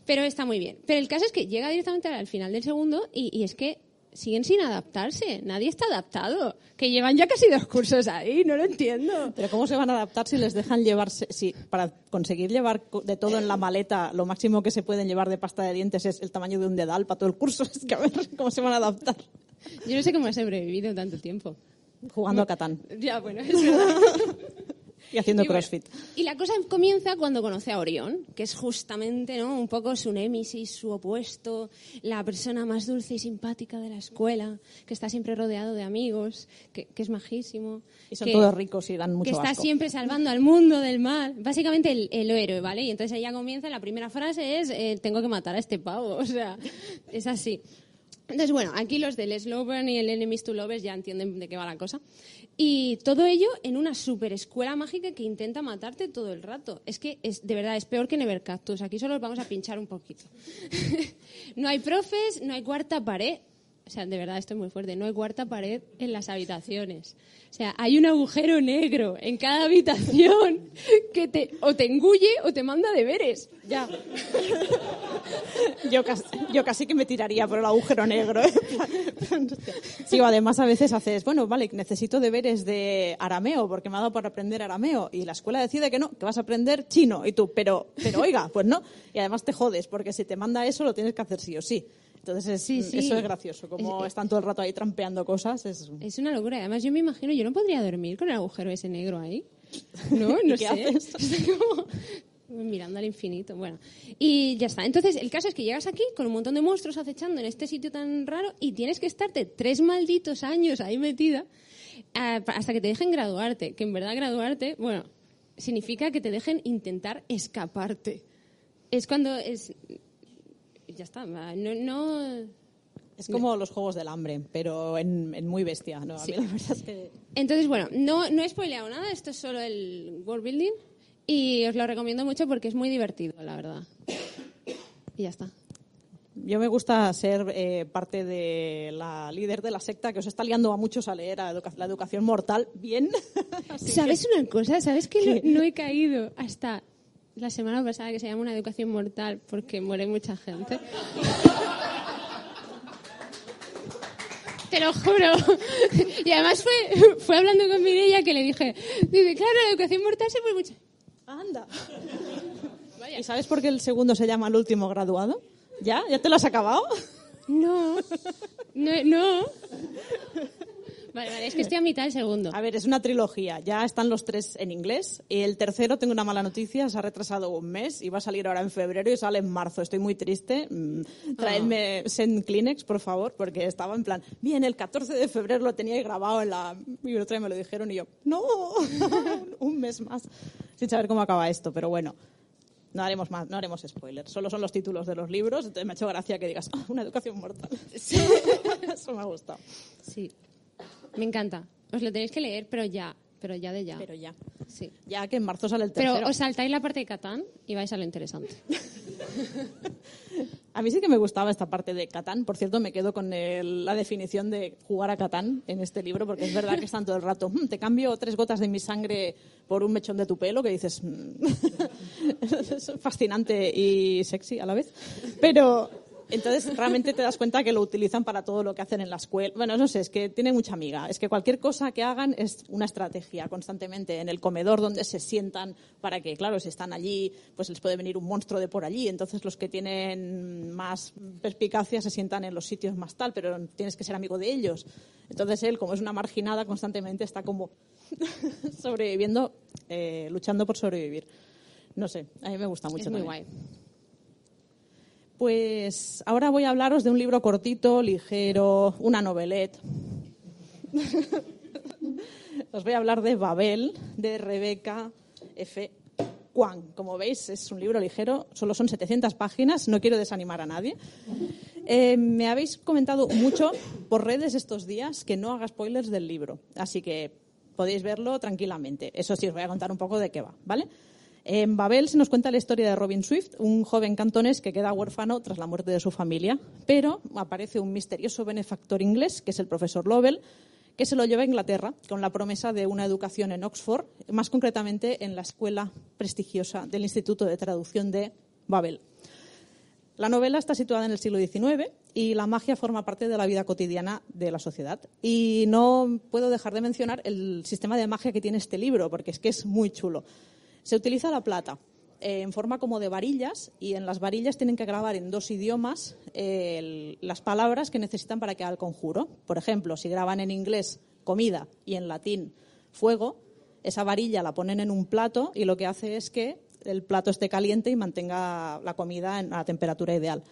pero está muy bien. Pero el caso es que llega directamente al final del segundo y, y es que siguen sin adaptarse. Nadie está adaptado. Que llevan ya casi dos cursos ahí, no lo entiendo. Pero ¿cómo se van a adaptar si les dejan llevarse, si para conseguir llevar de todo en la maleta, lo máximo que se pueden llevar de pasta de dientes es el tamaño de un dedal para todo el curso? Es que a ver cómo se van a adaptar. Yo no sé cómo he sobrevivido tanto tiempo. Jugando a Catán Ya, bueno, es verdad. y haciendo Y bueno, crossfit. Y la cosa comienza cuando conoce a Orión, que es justamente ¿no? un poco su némesis, su opuesto, la persona más dulce y simpática de la escuela, que está siempre rodeado de amigos, que, que es majísimo. Y son que- todos ricos y dan mucho que está asco. siempre salvando al mundo del mal. Básicamente el, el héroe, ¿vale? Y entonces ella comienza, la primera frase es, eh, tengo que matar a este pavo. O sea, es así. Entonces, bueno, aquí los del Sloven y el Enemies to Lovers ya entienden de qué va la cosa. Y todo ello en una super escuela mágica que intenta matarte todo el rato. Es que, es, de verdad, es peor que Nevercactus. Aquí solo os vamos a pinchar un poquito. no hay profes, no hay cuarta pared. O sea, de verdad, esto es muy fuerte. No hay cuarta pared en las habitaciones. O sea, hay un agujero negro en cada habitación que te, o te engulle o te manda deberes. Ya. Yo casi, yo casi que me tiraría por el agujero negro. ¿eh? Sí, además a veces haces, bueno, vale, necesito deberes de arameo porque me ha dado por aprender arameo y la escuela decide que no, que vas a aprender chino y tú, pero, pero oiga, pues no. Y además te jodes porque si te manda eso lo tienes que hacer sí o sí. Entonces es- Sí, sí. eso es gracioso, como Es- están todo el rato ahí trampeando cosas. Es... Es una locura. Además, yo me imagino, yo no podría dormir con el agujero ese negro ahí. No, no ¿Y qué sé. haces? Como mirando al infinito. Bueno, y ya está. Entonces, el caso es que llegas aquí con un montón de monstruos acechando en este sitio tan raro y tienes que estarte tres malditos años ahí metida ah, hasta que te dejen graduarte. Que en verdad graduarte, bueno, significa que te dejen intentar escaparte. Es cuando es... Ya está. No, no, Es como los Juegos del Hambre, pero en, en muy bestia. ¿no? A mí la verdad es que... Entonces, bueno, no, no he spoileado nada, esto es solo el world building y os lo recomiendo mucho porque es muy divertido, la verdad. Y ya está. Yo me gusta ser eh, parte de la líder de la secta que os está liando a muchos a leer a educa- la educación mortal bien. ¿Sabes que- una cosa? ¿Sabes que no, no he caído hasta la semana pasada que se llama una educación mortal porque muere mucha gente? Te lo juro. Y además fue, fue hablando con Mireia que le dije, dice, claro, la educación mortal se muere mucha. Anda. ¿Y sabes por qué el segundo se llama el último graduado? ¿Ya? ¿Ya te lo has acabado? No, no, no. Vale, vale, es que estoy a mitad del segundo. A ver, es una trilogía. Ya están los tres en inglés. Y el tercero, tengo una mala noticia, se ha retrasado un mes y va a salir ahora en febrero y sale en marzo. Estoy muy triste. Mm, Traedme Send Kleenex, por favor, porque estaba en plan, bien, el 14 de febrero lo tenía grabado en la biblioteca y me lo dijeron y yo, no, un mes más, sin saber cómo acaba esto, pero bueno. No haremos más, no haremos spoilers. Solo son los títulos de los libros. Entonces me ha hecho gracia que digas, "Ah, una educación mortal. Eso me ha gustado. Sí, me encanta. Os lo tenéis que leer, pero ya, pero ya de ya. Pero ya. Sí. Ya que en marzo sale el Pero tercero. os saltáis la parte de Catán y vais a lo interesante. A mí sí que me gustaba esta parte de Catán. Por cierto, me quedo con el- la definición de jugar a Catán en este libro, porque es verdad que están todo el rato. "Mm, te cambio tres gotas de mi sangre por un mechón de tu pelo, que dices. "Mm". es fascinante y sexy a la vez. Pero entonces realmente te das cuenta que lo utilizan para todo lo que hacen en la escuela. Bueno, no sé, es que tiene mucha amiga. Es que cualquier cosa que hagan es una estrategia constantemente. En el comedor donde se sientan para que, claro, si están allí, pues les puede venir un monstruo de por allí. Entonces los que tienen más perspicacia se sientan en los sitios más tal, pero tienes que ser amigo de ellos. Entonces él, como es una marginada, constantemente está como sobreviviendo, eh, luchando por sobrevivir. No sé, a mí me gusta mucho. es muy también. guay. Pues ahora voy a hablaros de un libro cortito, ligero, una novelette. Os voy a hablar de Babel, de Rebeca F. Kwan. Como veis, es un libro ligero, solo son 700 páginas, no quiero desanimar a nadie. Eh, me habéis comentado mucho por redes estos días que no haga spoilers del libro, así que podéis verlo tranquilamente. Eso sí, os voy a contar un poco de qué va, ¿vale? En Babel se nos cuenta la historia de Robin Swift, un joven cantonés que queda huérfano tras la muerte de su familia, pero aparece un misterioso benefactor inglés, que es el profesor Lovell, que se lo lleva a Inglaterra con la promesa de una educación en Oxford, más concretamente en la escuela prestigiosa del Instituto de Traducción de Babel. La novela está situada en el siglo XIX y la magia forma parte de la vida cotidiana de la sociedad. Y no puedo dejar de mencionar el sistema de magia que tiene este libro, porque es que es muy chulo. Se utiliza la plata eh, en forma como de varillas y en las varillas tienen que grabar en dos idiomas eh, las palabras que necesitan para que haga el conjuro. Por ejemplo, si graban en inglés comida y en latín fuego, esa varilla la ponen en un plato y lo que hace es que el plato esté caliente y mantenga la comida en- la temperatura ideal.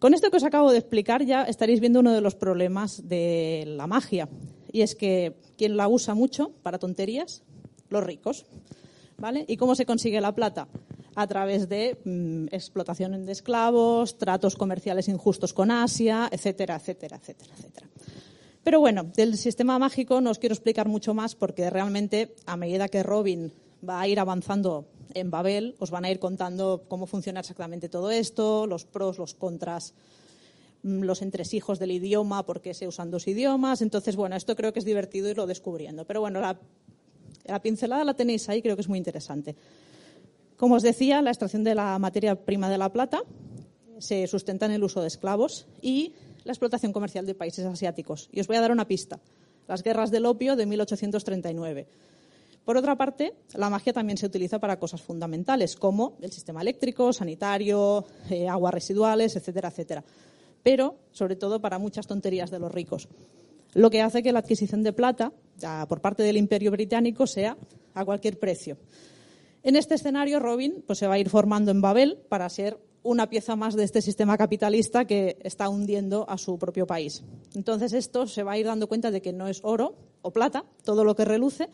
Con esto que os acabo de explicar ya estaréis viendo uno de los problemas de la magia. Y es que quien la usa mucho para tonterías, los ricos. ¿Y cómo se consigue la plata? A través de mm, explotación de esclavos, tratos comerciales injustos con Asia, etcétera, etcétera, etcétera, etcétera. Pero bueno, del sistema mágico no os quiero explicar mucho más porque realmente a medida que Robin va a ir avanzando en Babel, os van a ir contando cómo funciona exactamente todo esto, los pros, los contras, mm, los entresijos del idioma, por qué se usan dos idiomas. Entonces, bueno, esto creo que es divertido irlo descubriendo. Pero bueno, la, la pincelada la tenéis ahí, creo que es muy interesante. Como os decía, la extracción de la materia prima de la plata se sustenta en el uso de esclavos y la explotación comercial de países asiáticos. Y os voy a dar una pista. Las guerras del opio de 1839. Por otra parte, la magia también se utiliza para cosas fundamentales, como el sistema eléctrico, sanitario, eh, aguas residuales, etcétera, etcétera. Pero, sobre todo, para muchas tonterías de los ricos. Lo que hace que la adquisición de plata por parte del Imperio Británico sea a cualquier precio. En este escenario, Robin pues, se va a ir formando en Babel para ser una pieza más de este sistema capitalista que está hundiendo a su propio país. Entonces, esto se va a ir dando cuenta de que no es oro o plata, todo lo que reluce,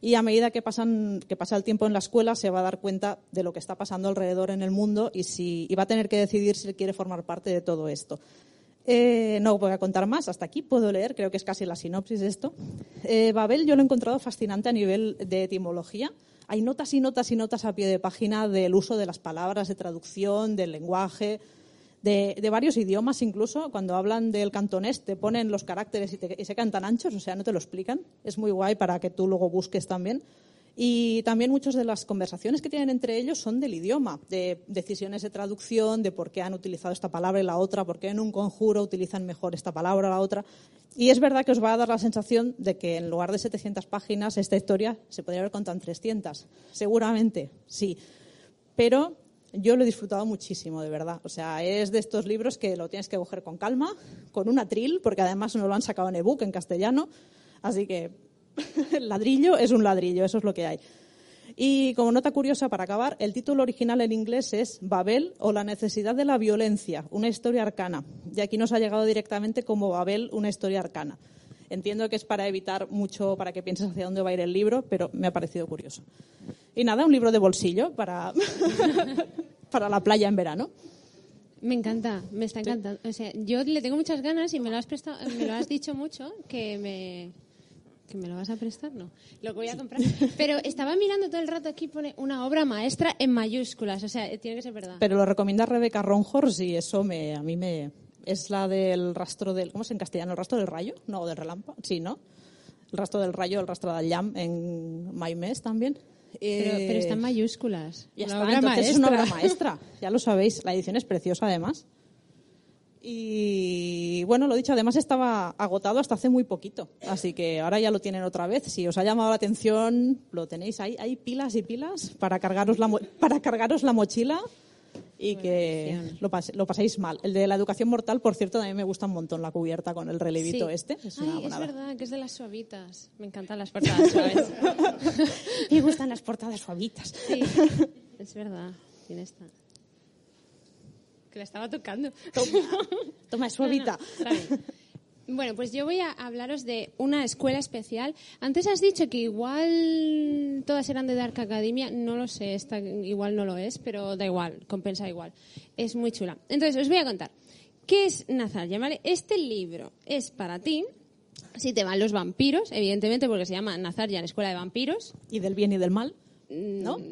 y a medida que, pasa el tiempo en la escuela se va a dar cuenta de lo que está pasando alrededor en el mundo y, y va a tener que decidir si quiere formar parte de todo esto. Eh, no voy a contar más, hasta aquí puedo leer, creo que es casi la sinopsis de esto. Eh, Babel yo lo he encontrado fascinante a nivel de etimología. Hay notas y notas y notas a pie de página del uso de las palabras, de traducción, del lenguaje, de, varios idiomas incluso. Cuando hablan del cantonés te ponen los caracteres y, te- y se cantan anchos, o sea, no te lo explican. Es muy guay para que tú luego busques también. Y también muchas de las conversaciones que tienen entre ellos son del idioma, de decisiones de traducción, de por qué han utilizado esta palabra y la otra, por qué en un conjuro utilizan mejor esta palabra o la otra. Y es verdad que os va a dar la sensación de que en lugar de 700 páginas esta historia se podría haber contado en 300. Seguramente, sí. Pero yo lo he disfrutado muchísimo, de verdad. O sea, es de estos libros que lo tienes que coger con calma, con un atril, porque además no lo han sacado en ebook, en castellano. Así que el ladrillo es un ladrillo, eso es lo que hay. Y como nota curiosa para acabar, el título original en inglés es Babel o la necesidad de la violencia, una historia arcana. Y aquí nos ha llegado directamente como Babel, una historia arcana. Entiendo que es para evitar mucho, para que pienses hacia dónde va a ir el libro, pero me ha parecido curioso. Y nada, un libro de bolsillo para, para la playa en verano. Me encanta, me está encantando. O sea, yo le tengo muchas ganas y me lo has prestado, me lo has dicho mucho que me que me lo vas a prestar, no. Lo que voy a comprar. Pero estaba mirando todo el rato aquí pone una obra maestra en mayúsculas, o sea, tiene que ser verdad. Pero lo recomienda Rebeca Ronhors y eso me, a mí me... Es la del rastro del... ¿Cómo es en castellano? ¿El rastro del rayo? No, del relámpago. Sí, ¿no? El rastro del rayo, el rastro del llam en My Mes tambibién. Pero, Eh, pero está en mayúsculas. Ya está, entonces es una obra maestra. maestra, ya lo sabéis. La edición es preciosa además. Y bueno, lo dicho, además estaba agotado hasta hace muy poquito, así que ahora ya lo tienen otra vez. Si os ha llamado la atención, lo tenéis ahí, hay pilas y pilas para cargaros la, para cargaros la mochila y que elección. lo, pase- lo paséis mal. El de la educación mortal, por cierto, también me gusta un montón la cubierta con el relevito Sí. este. Es Ay, es verdad, que es de las suavitas. Me encantan las portadas suaves. Me gustan las portadas suavitas. Sí, es verdad. Tiene esta. Que la estaba tocando. Toma, es suavita. No, no. Bueno, pues yo voy a hablaros de una escuela especial. Antes has dicho que igual todas eran de Dark Academia. No lo sé, esta igual no lo es, pero da igual, compensa igual. Es muy chula. Entonces, os voy a contar. ¿Qué es Nazarya? ¿vale? Este libro es para ti, si te van los vampiros, evidentemente, porque se llama Nazarya en Escuela de Vampiros. Y del bien y del mal, ¿no?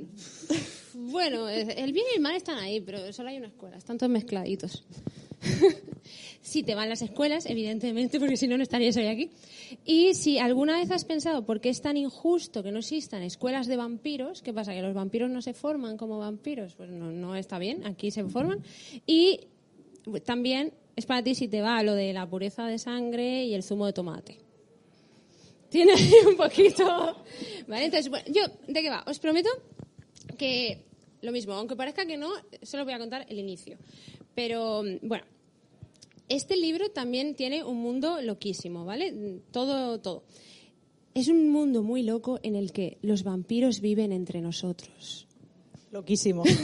Bueno, el bien y el mal están ahí, pero solo hay una escuela, están todos mezcladitos. si te van las escuelas, evidentemente, porque si no, no estarías hoy aquí. Y si alguna vez has pensado por qué es tan injusto que no existan escuelas de vampiros, ¿qué pasa? ¿Que los vampiros no se forman como vampiros? Pues no, no está bien, aquí se forman. Y también es para ti si te va lo de la pureza de sangre y el zumo de tomate. Tiene ahí un poquito. Vale, entonces, bueno, yo, ¿de qué va? Os prometo que lo mismo, aunque parezca que no, solo voy a contar el inicio. Pero, bueno, este libro también tiene un mundo loquísimo, ¿vale? Todo, todo. Es un mundo muy loco en el que los vampiros viven entre nosotros. Loquísimo.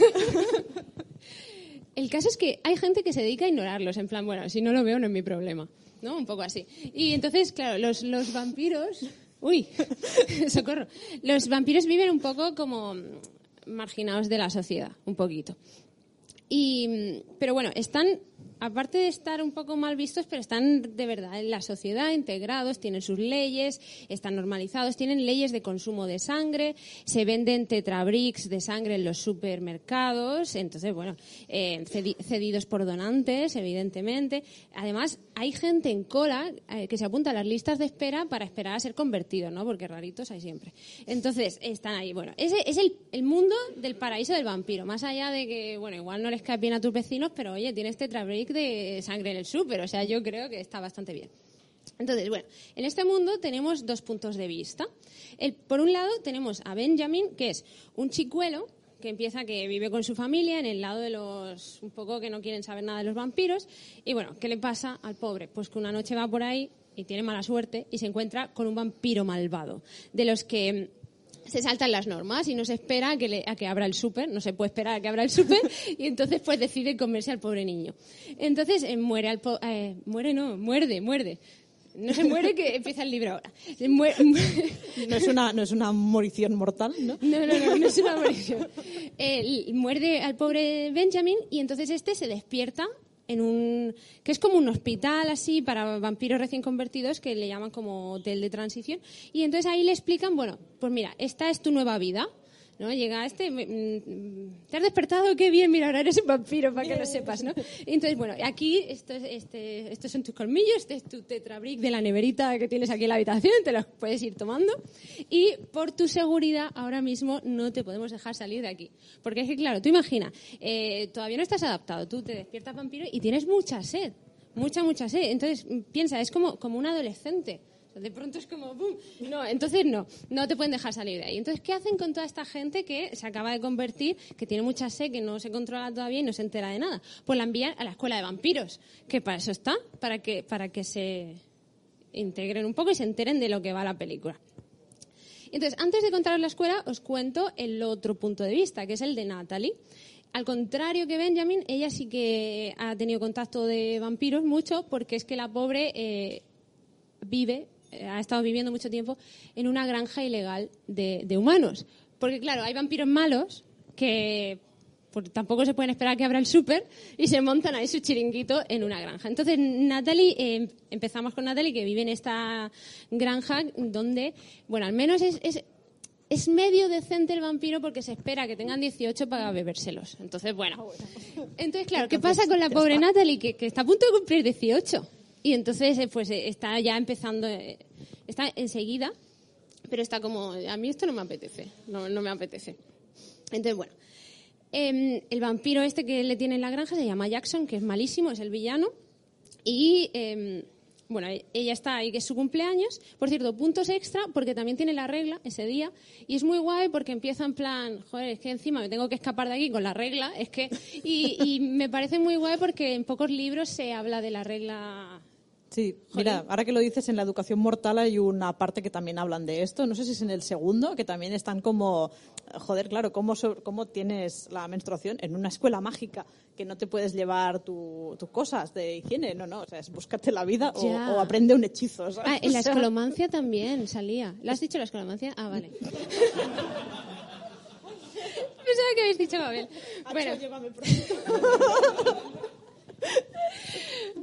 El caso es que hay gente que se dedica a ignorarlos, en plan, bueno, si no lo veo no es mi problema, ¿no? Un poco así. Y entonces, claro, los, los vampiros... Uy, socorro. Los vampiros viven un poco como marginados de la sociedad, un poquito. Y, pero bueno, están, aparte de estar un poco mal vistos, pero están de verdad en la sociedad integrados, tienen sus leyes, están normalizados, tienen leyes de consumo de sangre, se venden tetrabricks de sangre en los supermercados, entonces, bueno, eh, cedi- cedidos por donantes, evidentemente. Además, hay gente en cola eh, que se apunta a las listas de espera para esperar a ser convertido, ¿no? Porque raritos hay siempre. Entonces, están ahí. Bueno, ese es el, el mundo del paraíso del vampiro. Más allá de que, bueno, igual no les cae bien a tus vecinos, pero oye, tienes tetrabrick de sangre en el súper. O sea, yo creo que está bastante bien. Entonces, bueno, en este mundo tenemos dos puntos de vista. Por un lado tenemos a Benjamin, que es un chicuelo que empieza que vive con su familia en el lado de los un poco que no quieren saber nada de los vampiros y bueno, ¿qué le pasa al pobre? Pues que una noche va por ahí y tiene mala suerte y se encuentra con un vampiro malvado, de los que se saltan las normas y no se espera a que, le- a que abra el súper, no se puede esperar a que abra el súper y entonces pues decide comerse al pobre niño. Entonces eh, muere al po- eh, muere no, muerde, muerde. No se muere que empieza el libro ahora. Se muere- No es una, no es una morición mortal, ¿no? no, no, no, no es una maldición. Eh, muerde al pobre Benjamin y entonces este se despierta en un que es como un hospital así para vampiros recién convertidos que le llaman como hotel de transición. Y entonces ahí le explican bueno pues mira esta es tu nueva vida ¿no? Llega este, mm, te has despertado, qué bien, mira, ahora eres un vampiro, para que lo sepas, ¿no? Entonces, bueno, aquí esto es- este, estos son tus colmillos, este es tu tetrabric de la neverita que tienes aquí en la habitación, te los puedes ir tomando. Y por tu seguridad, ahora mismo no te podemos dejar salir de aquí. Porque es que, claro, tú imagina, eh, todavía no estás adaptado, tú te despiertas vampiro y tienes mucha sed, mucha, mucha sed. Entonces, piensa, es como, como un adolescente. De pronto es como ¡pum! No, entonces no, no te pueden dejar salir de ahí. Entonces, ¿qué hacen con toda esta gente que se acaba de convertir, que tiene mucha sed, que no se controla todavía y no se entera de nada? Pues la envían a la escuela de vampiros, que para eso está, para que, para que se integren un poco y se enteren de lo que va la película. Entonces, antes de contaros la escuela, os cuento el otro punto de vista, que es el de Natalie. Al contrario que Benjamin, ella sí que ha tenido contacto de vampiros mucho, porque es que la pobre eh, vive, ha estado viviendo mucho tiempo en una granja ilegal de, de humanos. Porque, claro, hay vampiros malos que pues, tampoco se pueden esperar que abra el súper y se montan ahí su chiringuito en una granja. Entonces, Natalie, eh, empezamos con Natalie, que vive en esta granja donde, bueno, al menos es, es, es medio decente el vampiro porque se espera que tengan 18 para bebérselos. Entonces, bueno. Entonces, claro, ¿qué pasa con la pobre Natalie? Que, que está a punto de cumplir 18. Y entonces, eh, pues eh, está ya empezando, eh, está enseguida, pero está como, a mí esto no me apetece, no, no me apetece. Entonces, bueno, em, el vampiro este que le tiene en la granja se llama Jackson, que es malísimo, es el villano. Y em, bueno, ella está ahí, que es su cumpleaños. Por cierto, puntos extra, porque también tiene la regla ese día. Y es muy guay porque empieza en plan, joder, es que encima me tengo que escapar de aquí con la regla. Es que, y me parece muy guay porque en pocos libros se habla de la regla. Sí, mira, ahora que lo dices, en la educación mortal hay una parte que también hablan de esto. No sé si es en el segundo, que también están como, joder, claro, cómo, cómo tienes la menstruación en una escuela mágica, que no te puedes llevar tu- tus cosas de higiene. No, no, o sea, es búscate la vida o, aprende un hechizo. ¿sabes? Ah, en la escolomancia también salía. ¿Lo has dicho la escolomancia? Ah, vale. Pensaba que habéis dicho Babel. Bueno,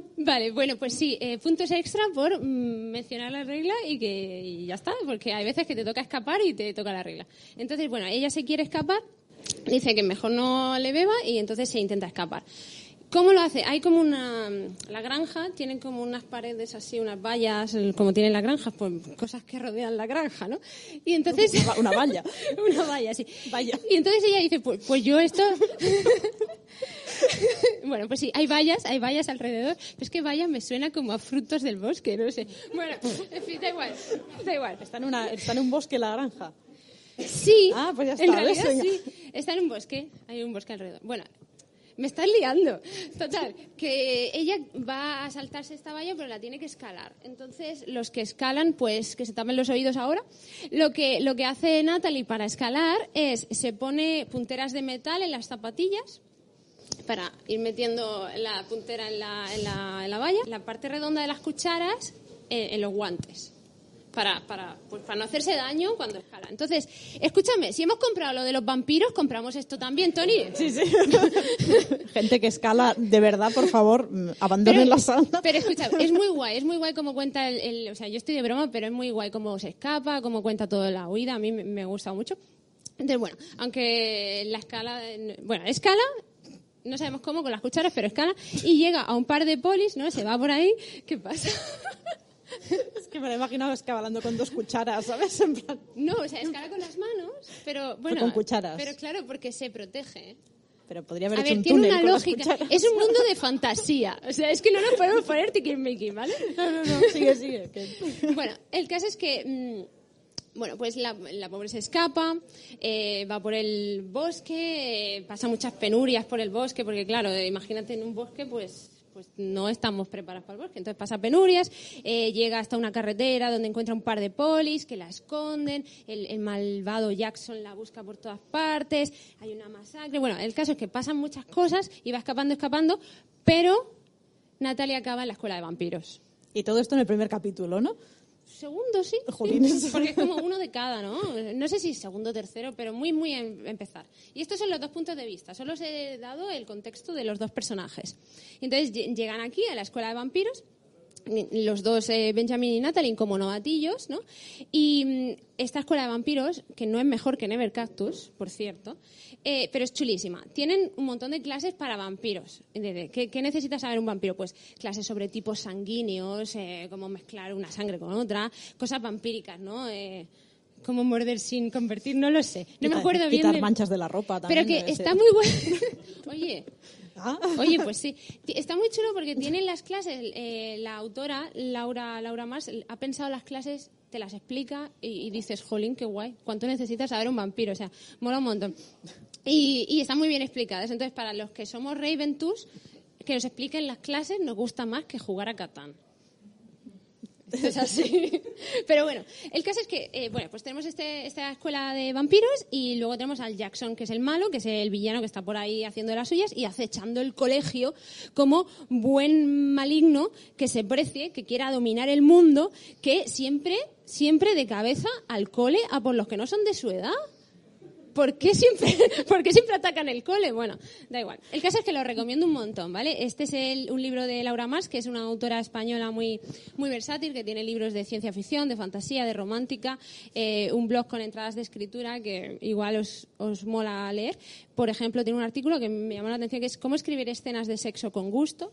Vale, bueno, pues sí, eh, puntos extra por mm, mencionar la regla y que y ya está, porque hay veces que te toca escapar y te toca la regla. Entonces, bueno, ella se quiere escapar, dice que mejor no le beba y entonces se intenta escapar. ¿Cómo lo hace? Hay como una... La granja tiene como unas paredes así, unas vallas, como tienen las granjas, pues cosas que rodean la granja, ¿no? Y entonces... Una va- una valla. una valla, sí. Valla. Y entonces ella dice, pues, pues yo esto... bueno, pues sí, hay vallas, hay vallas alrededor. Pero es que valla me suena como a frutos del bosque, no sé. Bueno, en fin, da igual, da igual. Está en, una, está en un bosque la granja. Sí, Ah, pues ya en está, realidad ¿ves? Venga. sí. Está en un bosque, hay un bosque alrededor. Bueno, me estás liando. Total, que ella va a saltarse esta valla, pero la tiene que escalar. Entonces, los que escalan, pues que se tapen los oídos ahora. Lo que, lo que hace Natalie para escalar es se pone punteras de metal en las zapatillas para ir metiendo la puntera en la, en la, en la valla, la parte redonda de las cucharas eh, en los guantes. Para, para, pues para no hacerse daño cuando escala. Entonces, escúchame, si hemos comprado lo de los vampiros, compramos esto también, Tony. Sí, sí. Gente que escala, de verdad, por favor, mm, abandonen la sala. pero escucha, es muy guay, es muy guay como cuenta el, el- O sea, yo estoy de broma, pero es muy guay cómo se escapa, cómo cuenta toda la huida. A mí me, me gusta mucho. Entonces, bueno, aunque la escala. Bueno, escala. No sabemos cómo con las cucharas, pero escala. Y llega a un par de polis, ¿no? Se va por ahí. ¿Qué pasa? Es que me lo he imaginado escabalando con dos cucharas, ¿sabes? En plan, No, o sea, escala con las manos, pero bueno. con cucharas. Pero claro, porque se protege. Pero podría haber A hecho ver, un tiene túnel una con lógica. Es un mundo de fantasía. O sea, es que no nos podemos poner tiquismiquis, ¿vale? No, no, no, sigue, sigue. que- Bueno, el caso es que, mm, bueno, pues la, la pobre se escapa, eh, va por el bosque, eh, pasa muchas penurias por el bosque, porque claro, eh, imagínate en un bosque, pues pues no estamos preparados para el bosque. Entonces pasa penurias, eh, llega hasta una carretera donde encuentra un par de polis que la esconden, el, el malvado Jackson la busca por todas partes, hay una masacre. Bueno, el caso es que pasan muchas cosas y va escapando, escapando, pero Natalia acaba en la escuela de vampiros. Y todo esto en el primer capítulo, ¿no? Segundo, sí. Jolines. Porque es como uno de cada, ¿no? No sé si segundo, tercero, pero muy, muy en empezar. Y estos son los dos puntos de vista. Solo os he dado el contexto de los dos personajes. Y entonces lle- llegan aquí a la escuela de vampiros los dos, eh, Benjamin y Natalie, como novatillos, ¿no? Y mm, esta escuela de vampiros, que no es mejor que Never Cactus, por cierto, eh, pero es chulísima. Tienen un montón de clases para vampiros. ¿qué, qué necesita saber un vampiro? Pues clases sobre tipos sanguíneos, eh, cómo mezclar una sangre con otra, cosas vampíricas, ¿no? Eh, cómo morder sin convertir, no lo sé. No me acuerdo bien. quitar del- manchas de la ropa Pero también que debe está ser. muy bueno. Oye, Oye, pues sí. Está muy chulo porque tienen las clases, eh, la autora, Laura, Laura Mars, ha pensado las clases, te las explica y, y dices, jolín, qué guay. ¿Cuánto necesitas saber un vampiro? O sea, mola un montón. Y, y están muy bien explicadas. Entonces, para los que somos Raventus, que nos expliquen las clases nos gusta más que jugar a Catán. Es así. Pero bueno, el caso es que, eh, bueno, pues tenemos este, esta escuela de vampiros y luego tenemos al Jackson, que es el malo, que es el villano que está por ahí haciendo las suyas y acechando el colegio como buen maligno que se precie, que quiera dominar el mundo, que siempre, siempre de cabeza al cole a por los que no son de su edad. ¿Por qué siempre, por qué siempre atacan el cole? Bueno, da igual. El caso es que lo recomiendo un montón, ¿vale? Este es el- un libro de Laura Mars, que es una autora española muy, muy versátil, que tiene libros de ciencia ficción, de fantasía, de romántica, eh, un blog con entradas de escritura que igual os, os mola leer. Por ejemplo, tiene un artículo que me llamó la atención, que es cómo escribir escenas de sexo con gusto.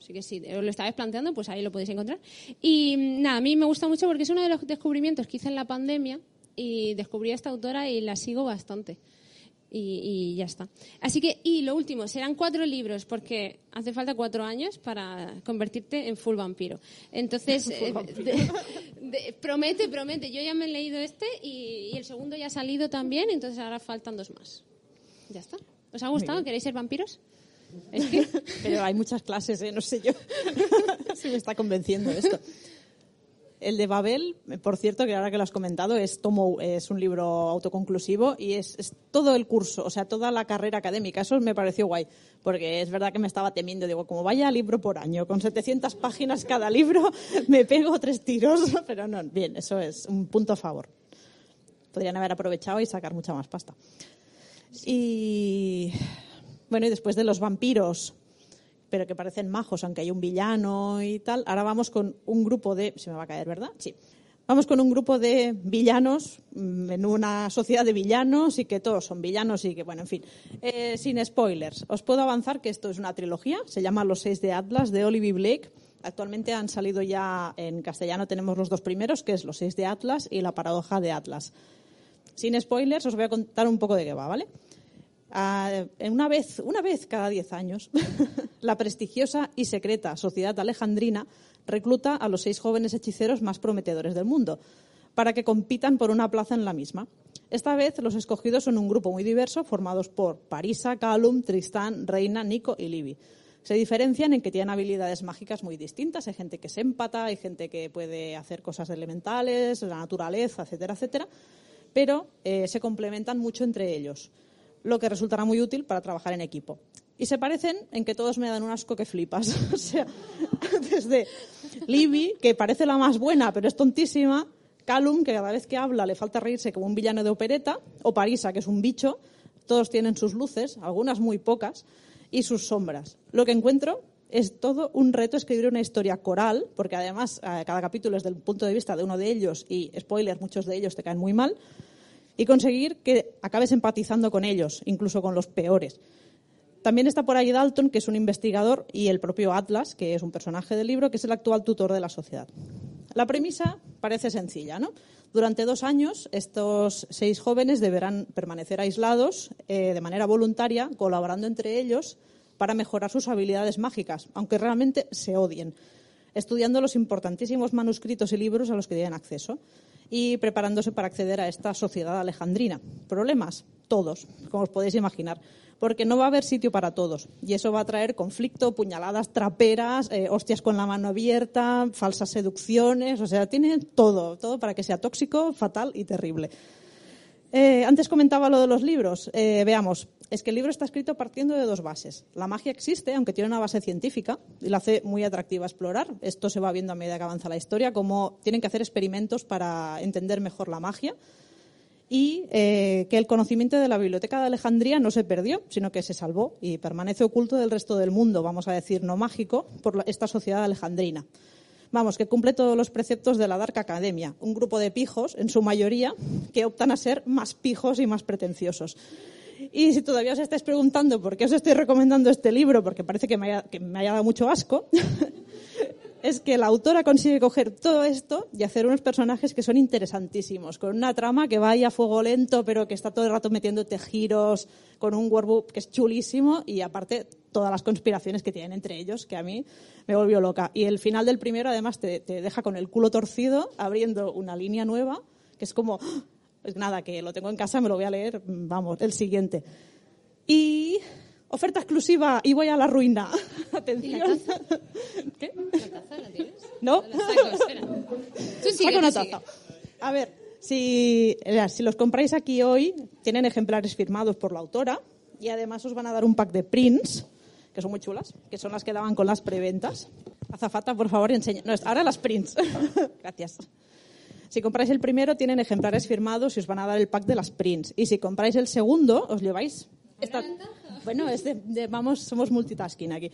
Así que si os lo estabais planteando, pues ahí lo podéis encontrar. Y nada, a mí me gusta mucho porque es uno de los descubrimientos que hice en la pandemia y descubrí a esta autora y la sigo bastante. Y, y ya está. Así que, y lo último, serán cuatro libros porque hace falta cuatro años para convertirte en full vampiro. Entonces, eh, de- de- promete, promete. Yo ya me he leído este y, y el segundo ya ha salido también, entonces ahora faltan dos más. Ya está. ¿Os ha gustado? ¿Queréis ser vampiros? Es que Pero hay muchas clases, ¿eh? no sé yo si me está convenciendo esto. El de Babel, por cierto, que ahora que lo has comentado, es, tomo, es un libro autoconclusivo y es, todo el curso, o sea, toda la carrera académica. Eso me pareció guay, porque es verdad que me estaba temiendo. Digo, como vaya libro por año, con 700 páginas cada libro, me pego tres tiros. Pero no, bien, eso es un punto a favor. Podrían haber aprovechado y sacar mucha más pasta. Y bueno, y después de los vampiros, pero que parecen majos, aunque hay un villano y tal, ahora vamos con un grupo de. Se me va a caer, ¿verdad? Sí. Vamos con un grupo de villanos mm, en una sociedad de villanos y que todos son villanos y que, bueno, en fin. Eh, sin spoilers, os puedo avanzar que esto es una trilogía, se llama Los Seis de Atlas, de Olivia Blake. Actualmente han salido ya en castellano, tenemos los dos primeros, que es Los Seis de Atlas y La Paradoja de Atlas. Sin spoilers, os voy a contar un poco de qué va, ¿vale? Una vez, una vez cada diez años, la prestigiosa y secreta Sociedad Alejandrina recluta a los seis jóvenes hechiceros más prometedores del mundo para que compitan por una plaza en la misma. Esta vez los escogidos son un grupo muy diverso formados por Parisa, Calum, Tristán, Reina, Nico y Libby. Se diferencian en que tienen habilidades mágicas muy distintas. Hay gente que es empata, hay gente que puede hacer cosas elementales, la naturaleza, etcétera, etcétera. Pero eh, se complementan mucho entre ellos lo que resultará muy útil para trabajar en equipo. Y se parecen en que todos me dan un asco que flipas. o sea, desde Libby, que parece la más buena, pero es tontísima, Calum, que cada vez que habla le falta reírse como un villano de opereta, o Parisa, que es un bicho, todos tienen sus luces, algunas muy pocas, y sus sombras. Lo que encuentro es todo un reto escribir una historia coral, porque además eh, cada capítulo es del punto de vista de uno de ellos y, spoiler, muchos de ellos te caen muy mal y conseguir que acabes empatizando con ellos, incluso con los peores. También está por ahí Dalton, que es un investigador, y el propio Atlas, que es un personaje del libro, que es el actual tutor de la sociedad. La premisa parece sencilla, ¿no? Durante dos años, estos seis jóvenes deberán permanecer aislados eh, de manera voluntaria, colaborando entre ellos para mejorar sus habilidades mágicas, aunque realmente se odien, estudiando los importantísimos manuscritos y libros a los que tienen acceso y preparándose para acceder a esta sociedad alejandrina. ¿Problemas? Todos, como os podéis imaginar, porque no va a haber sitio para todos y eso va a traer conflicto, puñaladas traperas, eh, hostias con la mano abierta, falsas seducciones, o sea, tiene todo, todo para que sea tóxico, fatal y terrible. Eh, antes comentaba lo de los libros. Eh, veamos, es que el libro está escrito partiendo de dos bases. La magia existe, aunque tiene una base científica, y la hace muy atractiva explorar. Esto se va viendo a medida que avanza la historia, cómo tienen que hacer experimentos para entender mejor la magia. Y eh, que el conocimiento de la Biblioteca de Alejandría no se perdió, sino que se salvó y permanece oculto del resto del mundo, vamos a decir, no mágico, por esta sociedad alejandrina. Vamos, que cumple todos los preceptos de la Dark Academia, un grupo de pijos, en su mayoría, que optan a ser más pijos y más pretenciosos. Y si todavía os estáis preguntando por qué os estoy recomendando este libro, porque parece que me haya, dado mucho asco, es que la autora consigue coger todo esto y hacer unos personajes que son interesantísimos, con una trama que vaya a fuego lento, pero que está todo el rato metiéndote giros, con un workbook que es chulísimo y aparte todas las conspiraciones que tienen entre ellos, que a mí me volvió loca. Y el final del primero además te, te deja con el culo torcido, abriendo una línea nueva, que es como, ¡ah! pues nada, que lo tengo en casa, me lo voy a leer, vamos, el siguiente. Y oferta exclusiva y voy a la ruina. Atención. ¿Qué? ¿La taza la tienes? ¿No? La saco, espera. Tú sigue, Saca una taza. A ver, si, eh, si los compráis aquí hoy, tienen ejemplares firmados por la autora y además os van a dar un pack de prints, que son muy chulas, que son las que daban con las preventas. Azafata, por favor, enseña. No, ahora las prints. Gracias. Si compráis el primero, tienen ejemplares firmados y os van a dar el pack de las prints. Y si compráis el segundo, os lleváis esta... Bueno, es de- de- vamos, somos multitasking aquí.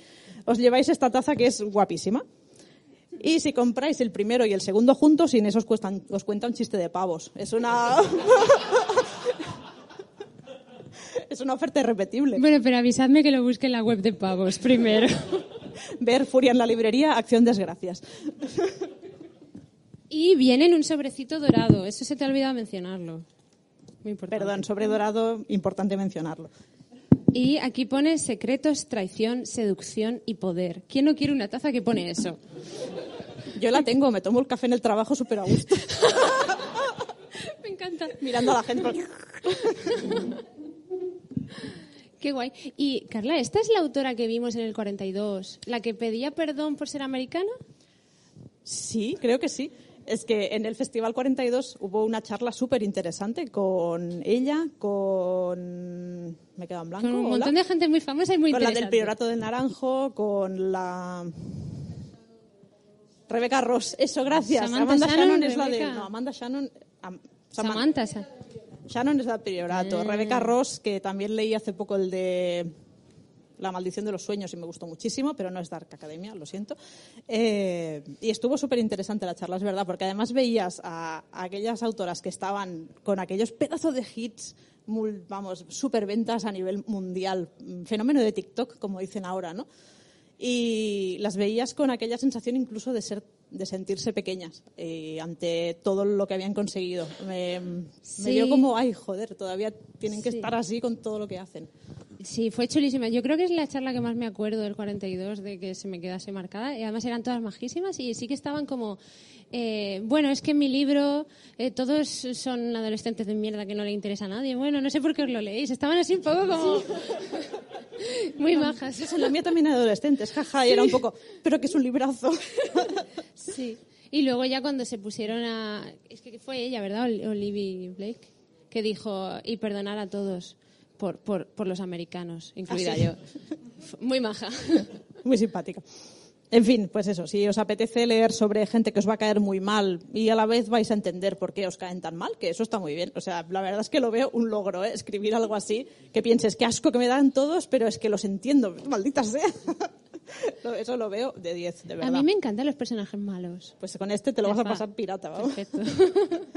Os lleváis esta taza que es guapísima. Y si compráis el primero y el segundo juntos, sin eso os, cuestan- os cuenta un chiste de pavos. Es una... es una oferta irrepetible. Bueno, pero avisadme que lo busque en la web de pavos primero. Ver Furia en la librería, acción desgracias. Y viene en un sobrecito dorado. Eso se te ha olvidado mencionarlo. Muy importante. Perdón, sobre dorado, importante mencionarlo. Y aquí pone secretos, traición, seducción y poder. ¿Quién no quiere una taza que pone eso? Yo la tengo, me tomo el café en el trabajo súper a gusto, Me encanta. mirando a la gente. Qué guay. Y Carla, ¿esta es la autora que vimos en el 42? ¿La que pedía perdón por ser americana? Sí, creo que sí. Es que en el Festival 42 hubo una charla súper interesante con ella, con... Me quedo en blanco. Con un hola. montón de gente muy famosa y muy con la del. Priorato del Naranjo, con la... Rebeca Ross, eso, gracias. Samantha Amanda Shannon, es la de... No, Amanda Shannon... am- Saman- Samantha. Shannon es la del Priorato. Ah. Rebeca Ross, que también leí hace poco el de La maldición de los sueños y me gustó muchísimo, pero no es Dark Academia, lo siento. Eh, y estuvo súper interesante la charla, es verdad, porque además veías a, a aquellas autoras que estaban con aquellos pedazos de hits, mul- vamos, súper ventas a nivel mundial, mm, fenómeno de TikTok, como dicen ahora, ¿no? y las veías con aquella sensación incluso de ser de sentirse pequeñas eh, ante todo lo que habían conseguido. Me, me Sí. dio como, ay, joder, todavía tienen que Sí. estar así con todo lo que hacen. Sí, fue chulísima. Yo creo que es la charla que más me acuerdo del 42, de que se me quedase marcada. Y además eran todas majísimas y sí que estaban como... eh, bueno, es que en mi libro eh, todos son adolescentes de mierda que no le interesa a nadie. Bueno, no sé por qué os lo leéis. Estaban así un poco como... Muy majas. Eso, la mía también adolescentes, jaja, y era un poco, pero que es un librazo. Sí. Y luego ya cuando se pusieron a... Es que fue ella, ¿verdad? Ol- Olivia Blake, que dijo, y perdonar a todos por, por, por los americanos, incluida Ah, sí. yo. Muy maja. Muy simpática. En fin, pues eso, si os apetece leer sobre gente que os va a caer muy mal y a la vez vais a entender por qué os caen tan mal, que eso está muy bien. O sea, la verdad es que lo veo un logro, ¿eh? escribir algo así, que pienses, qué asco que me dan todos, pero es que los entiendo, maldita sea. Eso lo veo de 10, de A verdad. mí me encantan los personajes malos. Pues con este te lo vas a pasar pirata, vamos. Perfecto.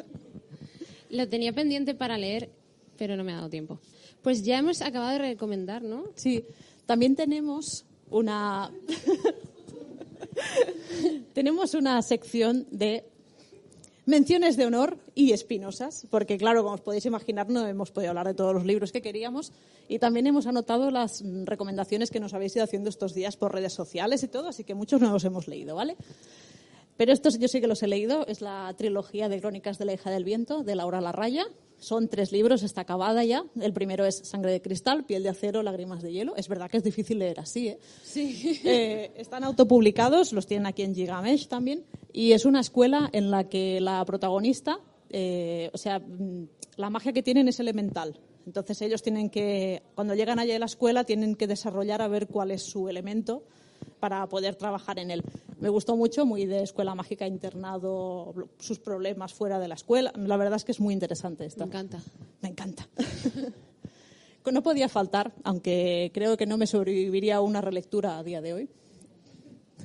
Lo tenía pendiente para leer, pero no me ha dado tiempo. Pues ya hemos acabado de recomendar, ¿no? Sí, también tenemos una tenemos una sección de menciones de honor y espinosas, porque claro, como os podéis imaginar, no hemos podido hablar de todos los libros que queríamos y también hemos anotado las recomendaciones que nos habéis ido haciendo estos días por redes sociales y todo, así que muchos no los hemos leído, ¿vale? Pero estos yo sí que los he leído. Es la trilogía de Crónicas de la hija del viento de Laura Larraya. Son tres libros, está acabada ya. El primero es Sangre de cristal, Piel de acero, Lágrimas de hielo. Es verdad que es difícil leer así, ¿eh? Sí. Eh, están autopublicados, los tienen aquí en Gigamesh también. Y es una escuela en la que la protagonista eh, o sea, mm, la magia que tienen es elemental. Entonces ellos tienen que, cuando llegan allá a la escuela, tienen que desarrollar a ver cuál es su elemento para poder trabajar en él. Me gustó mucho, muy de escuela mágica, internado, sus problemas fuera de la escuela. La verdad es que es muy interesante esta. Me encanta. Me encanta. No podía faltar, aunque creo que no me sobreviviría a una relectura a día de hoy.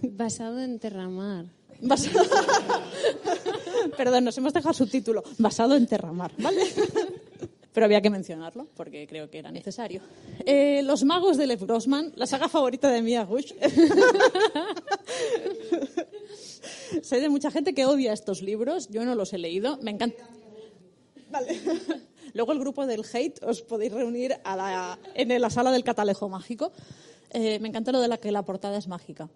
Basado en Terramar. Basado... Perdón, nos hemos dejado subtítulo. Basado en Terramar, ¿vale? Pero había que mencionarlo porque creo que era necesario. Eh, Los magos de Lev Grossman, la saga favorita de Mia Gush. sé de mucha gente que odia estos libros. Yo no los he leído. Me encanta. Vale. Luego el grupo del hate os podéis reunir a la- en la sala del catalejo mágico. Eh, me encanta lo de la que la portada es mágica.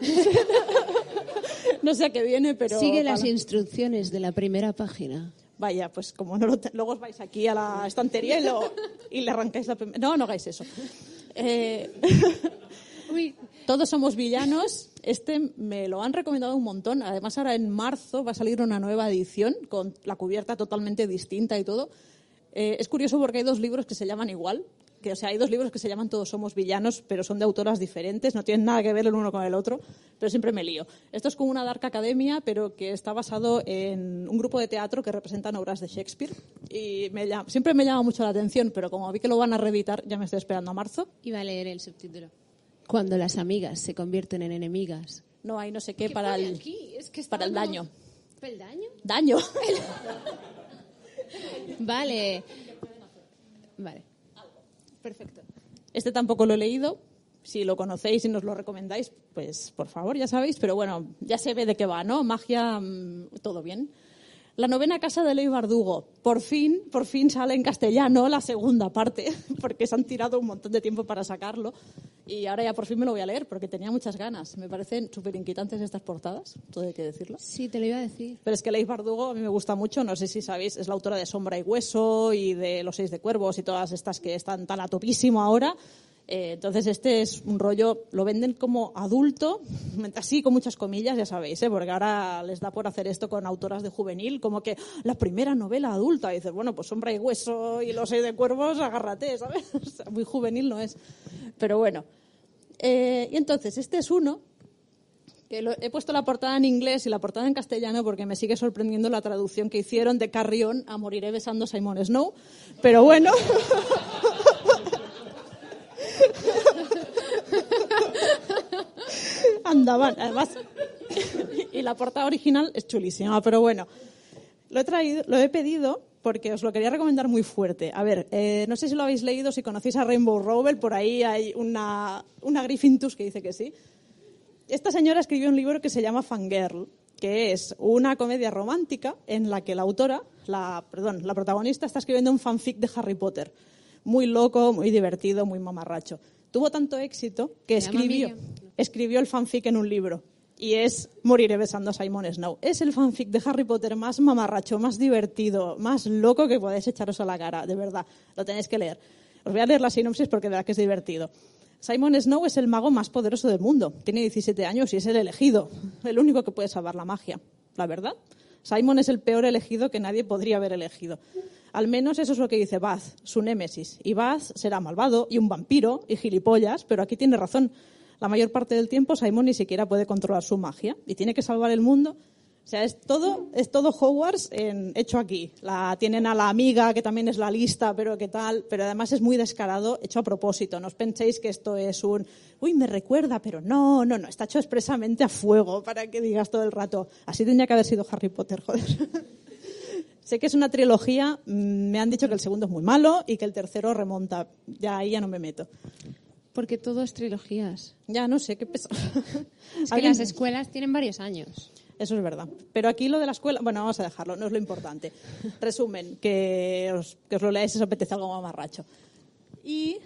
no sé a qué viene, pero... Sigue las instrucciones de la primera página. Vaya, pues como no lo te- luego os vais aquí a la estantería y, lo- y le arrancáis la prim- No, no hagáis eso. Eh, Todos somos villanos. Este me lo han recomendado un montón. Además, ahora en marzo va a salir una nueva edición con la cubierta totalmente distinta y todo. Eh, es curioso porque hay dos libros que se llaman igual. Que, o sea, hay dos libros que se llaman Todos somos villanos, pero son de autoras diferentes, no tienen nada que ver el uno con el otro, pero siempre me lío. Esto es como una Dark Academia, pero que está basado en un grupo de teatro que representan obras de Shakespeare. Y me llama- siempre me llama mucho la atención, pero como vi que lo van a reeditar, ya me estoy esperando a marzo. Iba a leer el subtítulo. Cuando las amigas se convierten en enemigas. No hay no sé qué para el, Es que para el daño. ¿El daño? Daño. Vale. Vale. Perfecto. Este tampoco lo he leído. Si lo conocéis y nos lo recomendáis, pues por favor, ya sabéis. Pero bueno, ya se ve de qué va, ¿no? Magia, mm, todo bien. La novena casa de Ley Bardugo. Por fin, por fin sale en castellano la segunda parte, porque se han tirado un montón de tiempo para sacarlo. Y ahora ya por fin me lo voy a leer, porque tenía muchas ganas. Me parecen súper inquietantes estas portadas, todo hay que decirlo. Sí, te lo iba a decir. Pero es que Leif Bardugo a mí me gusta mucho, no sé si sabéis, es la autora de Sombra y Hueso y de Los Seis de Cuervos y todas estas que están tan a topísimo ahora. Eh, entonces este es un rollo, lo venden como adulto, así con muchas comillas, ya sabéis, ¿eh? porque ahora les da por hacer esto con autoras de juvenil, como que la primera novela adulta. Y dices, bueno, pues Sombra y Hueso y Los Seis de Cuervos, agárrate, ¿sabes? O sea, muy juvenil no es. Pero bueno. Eh, y entonces, este es uno que he puesto la portada en inglés y la portada en castellano porque me sigue sorprendiendo la traducción que hicieron de Carrión a Moriré besando a Simon Snow. Pero bueno. Andaban, además. y la portada original es chulísima, pero bueno. Lo he traído, lo he pedido porque os lo quería recomendar muy fuerte. A ver, eh, no sé si lo habéis leído, si conocéis a Rainbow Rowell, por ahí hay una, una Griffintus que dice que sí. Esta señora escribió un libro que se llama Fangirl, que es una comedia romántica en la que la autora, la, perdón, la protagonista está escribiendo un fanfic de Harry Potter. Muy loco, muy divertido, muy mamarracho. Tuvo tanto éxito que ¿Se llama escribió, escribió el fanfic en un libro. Y es Moriré besando a Simon Snow. Es el fanfic de Harry Potter más mamarracho, más divertido, más loco que podéis echaros a la cara, de verdad. Lo tenéis que leer. Os voy a leer la sinopsis porque de verdad que es divertido. Simon Snow es el mago más poderoso del mundo. Tiene 17 años y es el elegido, el único que puede salvar la magia. La verdad, Simon es el peor elegido que nadie podría haber elegido. Al menos eso es lo que dice Baz, su némesis. Y Baz será malvado y un vampiro y gilipollas, pero aquí tiene razón. La mayor parte del tiempo Simon ni siquiera puede controlar su magia y tiene que salvar el mundo. O sea, es todo, es todo Hogwarts en- hecho aquí. La, tienen a la amiga, que también es la lista, pero qué tal. Pero además es muy descarado, hecho a propósito. No os penséis que esto es un, uy, me recuerda, pero no, no, no. Está hecho expresamente a fuego para que digas todo el rato. Así tendría que haber sido Harry Potter, joder. sé que es una trilogía. mm, Me han dicho que el segundo es muy malo y que el tercero remonta. Ya ahí ya no me meto. Porque todo es trilogías. Ya no sé qué pesa. Es que ¿Alguien- las escuelas tienen varios años. Eso es verdad. Pero aquí lo de la escuela, bueno, vamos a dejarlo, no es lo importante. Resumen, que os, que os lo leáis si os apetece algo mamarracho. Y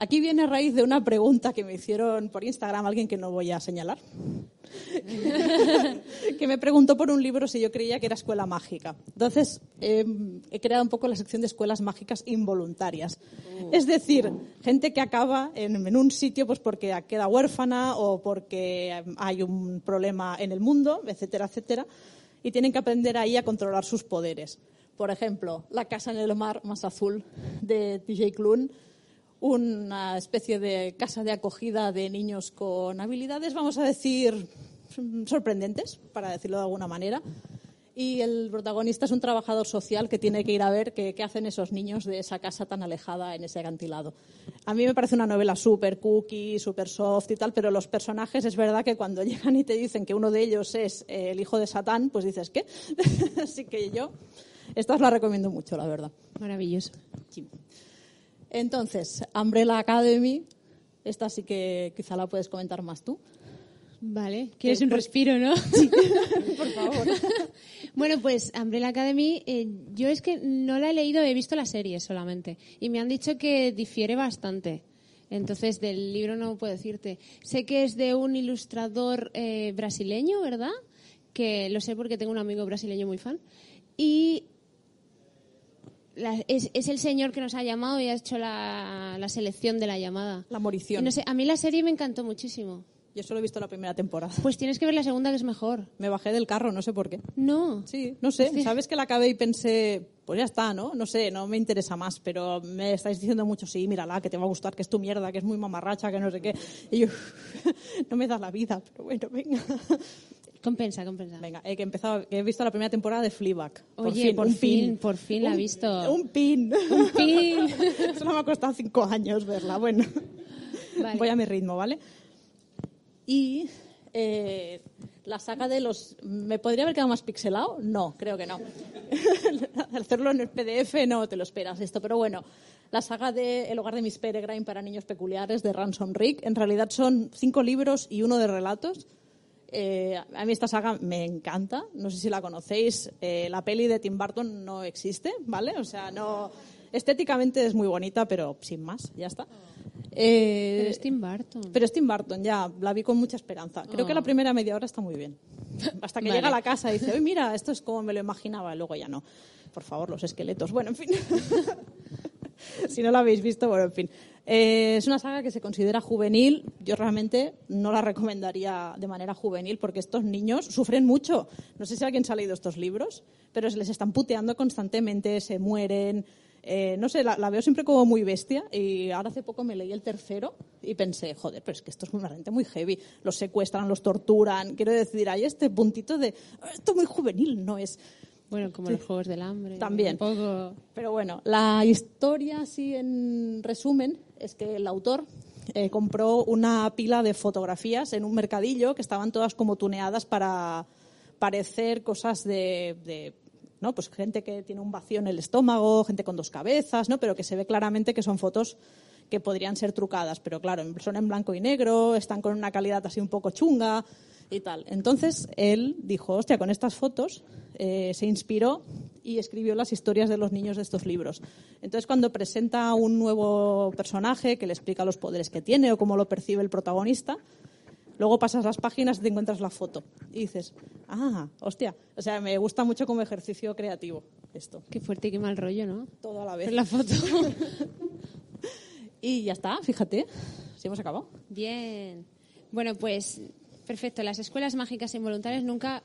aquí viene a raíz de una pregunta que me hicieron por Instagram alguien que no voy a señalar. que me preguntó por un libro si yo creía que era escuela mágica. Entonces, eh, he creado un poco la sección de escuelas mágicas involuntarias. Es decir, gente que acaba en, en un sitio pues porque queda huérfana o porque hay un problema en el mundo, etcétera, etcétera. y tienen que aprender ahí a controlar sus poderes. Por ejemplo, La casa en el mar más azul de DJ Clun, una especie de casa de acogida de niños con habilidades, vamos a decir, sorprendentes, para decirlo de alguna manera. Y el protagonista es un trabajador social que tiene que ir a ver qué, qué hacen esos niños de esa casa tan alejada en ese acantilado. A mí me parece una novela súper cookie, súper soft y tal, pero los personajes es verdad que cuando llegan y te dicen que uno de ellos es eh, el hijo de Satán, pues dices, ¿qué? Así que yo, esta os la recomiendo mucho, la verdad. Maravilloso. Sí. Entonces, Umbrella Academy, esta sí que quizá la puedes comentar más tú. Vale, quieres Eh, un por- respiro, ¿no? Por favor. Bueno, pues Umbrella Academy, eh, yo es que no la he leído, he visto la serie solamente. Y me han dicho que difiere bastante. Entonces, del libro no puedo decirte. Sé que es de un ilustrador eh, brasileño, ¿verdad? Que lo sé porque tengo un amigo brasileño muy fan. Y la- es, es el señor que nos ha llamado y ha hecho la, la selección de la llamada. La Y morición. no sé, a mí la serie me encantó muchísimo. Yo solo he visto la primera temporada. Pues tienes que ver la segunda que es mejor. Me bajé del carro, no sé por qué. No. Sí, no sé. Sí. ¿Sabes que la acabé y pensé, pues ya está, ¿no? No sé, no me interesa más, pero me estáis diciendo mucho, sí, mírala, que te va a gustar, que es tu mierda, que es muy mamarracha, que no sé qué. Y yo, no me das la vida, pero bueno, venga. Compensa, compensa. Venga, eh, que he, empezado, que he visto la primera temporada de Fleabag. Oye, por un fin, por fin la he Un- visto. Un pin. pin. Solo me ha costado cinco años verla. Bueno, Vale. voy a mi ritmo, ¿vale? Y eh, la saga de los... ¿Me podría haber quedado más pixelado? No, creo que no. Hacerlo en el PDF no te lo esperas esto, pero bueno. La saga de El hogar de Miss Peregrine para niños peculiares de Ransom Rick, en realidad son cinco libros y uno de relatos. Eh, a mí esta saga me encanta, no sé si la conocéis. Eh, la peli de Tim Burton no existe, ¿vale? O sea, no. Estéticamente es muy bonita, pero sin más, ya está. Eh, Pero es Tim Burton. pero es Tim Burton, ya, la vi con mucha esperanza. Creo que la primera media hora está muy bien. Hasta que Vale. llega a la casa y dice, uy, mira, esto es como me lo imaginaba, y luego ya no. Por favor, los esqueletos. Bueno, en fin. si no la habéis visto, bueno, en fin. Eh, es una saga que se considera juvenil. Yo realmente no la recomendaría de manera juvenil porque estos niños sufren mucho. No sé si alguien se ha leído estos libros, pero se les están puteando constantemente, se mueren. Eh, no sé, la, veo siempre como muy bestia y ahora hace poco me leí el tercero y pensé, joder, pero es que esto es realmente muy heavy. Los secuestran, los torturan. Quiero decir, hay este puntito de, "Ah, esto muy juvenil no es. Bueno, como los Juegos del Hambre. También. Un poco... Pero bueno, la historia, así en resumen, es que el autor eh, compró una pila de fotografías en un mercadillo que estaban todas como tuneadas para parecer cosas de, de, ¿no? Pues gente que tiene un vacío en el estómago, gente con dos cabezas, ¿no? Pero que se ve claramente que son fotos que podrían ser trucadas, pero claro, son en blanco y negro, están con una calidad así un poco chunga y tal. Entonces él dijo, hostia, con estas fotos eh, se inspiró y escribió las historias de los niños de estos libros. Entonces cuando presenta un nuevo personaje que le explica los poderes que tiene o cómo lo percibe el protagonista, luego pasas las páginas y te encuentras la foto y dices, ah, hostia, o sea, me gusta mucho como ejercicio creativo esto, Qué fuerte y qué mal rollo, ¿no? todo a la vez. La foto. Y ya está, fíjate, si hemos acabado. Bien. Bueno, pues perfecto. Las escuelas mágicas involuntarias nunca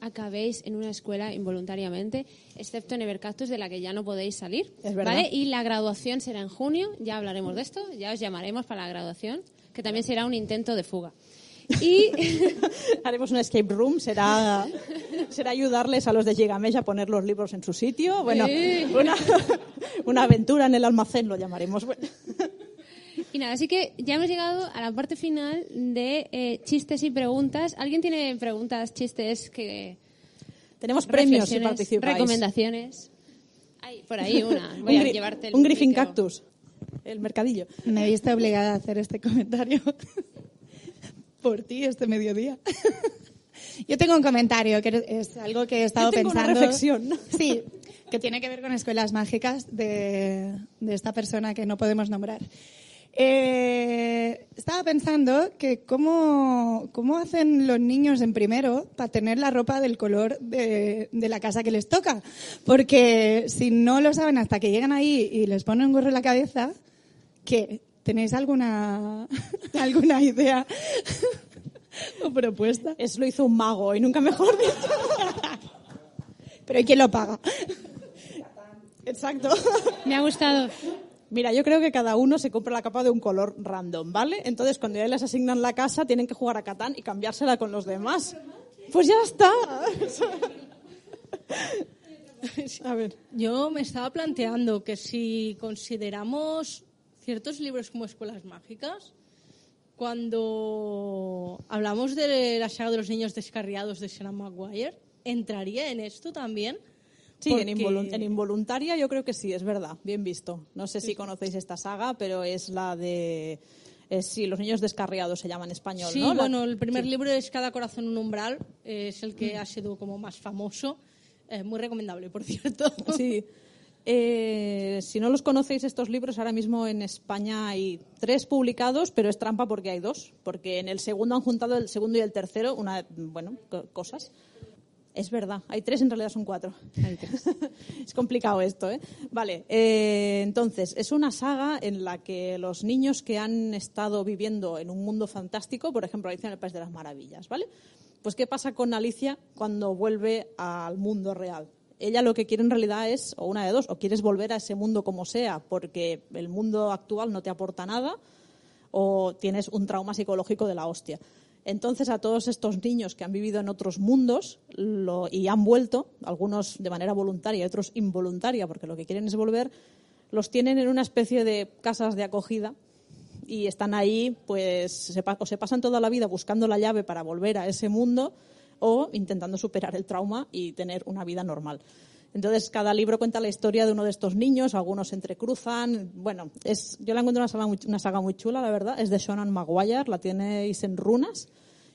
acabéis en una escuela involuntariamente, excepto en Evercactus, de la que ya no podéis salir. Es verdad. ¿Vale? Y la graduación será en junio, ya hablaremos de esto, ya os llamaremos para la graduación, que también será un intento de fuga. Y Haremos un escape room, será, será ayudarles a los de Gigamesh a poner los libros en su sitio. Bueno, Sí. una, una aventura en el almacén lo llamaremos. Y nada, así que ya hemos llegado a la parte final de eh, chistes y preguntas. ¿Alguien tiene preguntas, chistes, que Tenemos premios si participáis. recomendaciones? Hay por ahí una. Voy un, a llevarte el un Griffin. Cactus, el mercadillo. Me he visto obligada a hacer este comentario por ti este mediodía. Yo tengo un comentario que es algo que he estado Yo tengo una pensando. reflexión. Sí, que tiene que ver con escuelas mágicas de, de esta persona que no podemos nombrar. Eh, estaba pensando que cómo, cómo hacen los niños en primero para tener la ropa del color de, de la casa que les toca. Porque si no lo saben hasta que llegan ahí y les ponen un gorro en la cabeza, ¿qué? ¿Tenéis alguna, alguna idea o propuesta? Es lo hizo un mago y nunca mejor dicho. Pero ¿y quién lo paga? Exacto. Me ha gustado. Mira, yo creo que cada uno se compra la capa de un color random, ¿vale? Entonces, cuando ya les asignan la casa, tienen que jugar a Catán y cambiársela con los demás. Pues ya está. A ver. Yo me estaba planteando que si consideramos ciertos libros como escuelas mágicas, cuando hablamos de la saga de los niños descarriados de Sarah Maguire, ¿entraría en esto también? Sí, en, involuntaria yo creo que sí, es verdad, bien visto. No sé si conocéis esta saga, pero es la de... es- sí, los niños descarriados se llama en español, Sí, ¿no? Bueno, el primer sí. libro es Cada corazón un umbral, eh, es el que ha sido como más famoso, eh, muy recomendable, por cierto. Sí. Eh, si no los conocéis estos libros, ahora mismo en España hay tres publicados, pero es trampa porque hay dos, porque en el segundo han juntado el segundo y el tercero, una, bueno, co- cosas. Es verdad, hay tres, en realidad son cuatro. es complicado esto, ¿eh? Vale, eh, entonces, es una saga en la que los niños que han estado viviendo en un mundo fantástico, por ejemplo, Alicia en el País de las Maravillas, ¿vale? Pues, ¿qué pasa con Alicia cuando vuelve al mundo real? Ella lo que quiere en realidad es, o una de dos, o quieres volver a ese mundo como sea, porque el mundo actual no te aporta nada, o tienes un trauma psicológico de la hostia. Entonces, a todos estos niños que han vivido en otros mundos lo- y han vuelto, algunos de manera voluntaria y otros involuntaria, porque lo que quieren es volver, los tienen en una especie de casas de acogida y están ahí, pues, se, o se pasan toda la vida buscando la llave para volver a ese mundo o intentando superar el trauma y tener una vida normal. Entonces, cada libro cuenta la historia de uno de estos niños, algunos se entrecruzan. Bueno, es, yo la encuentro una saga, muy, una saga muy chula, la verdad. Es de Shonan Maguire, la tenéis en runas.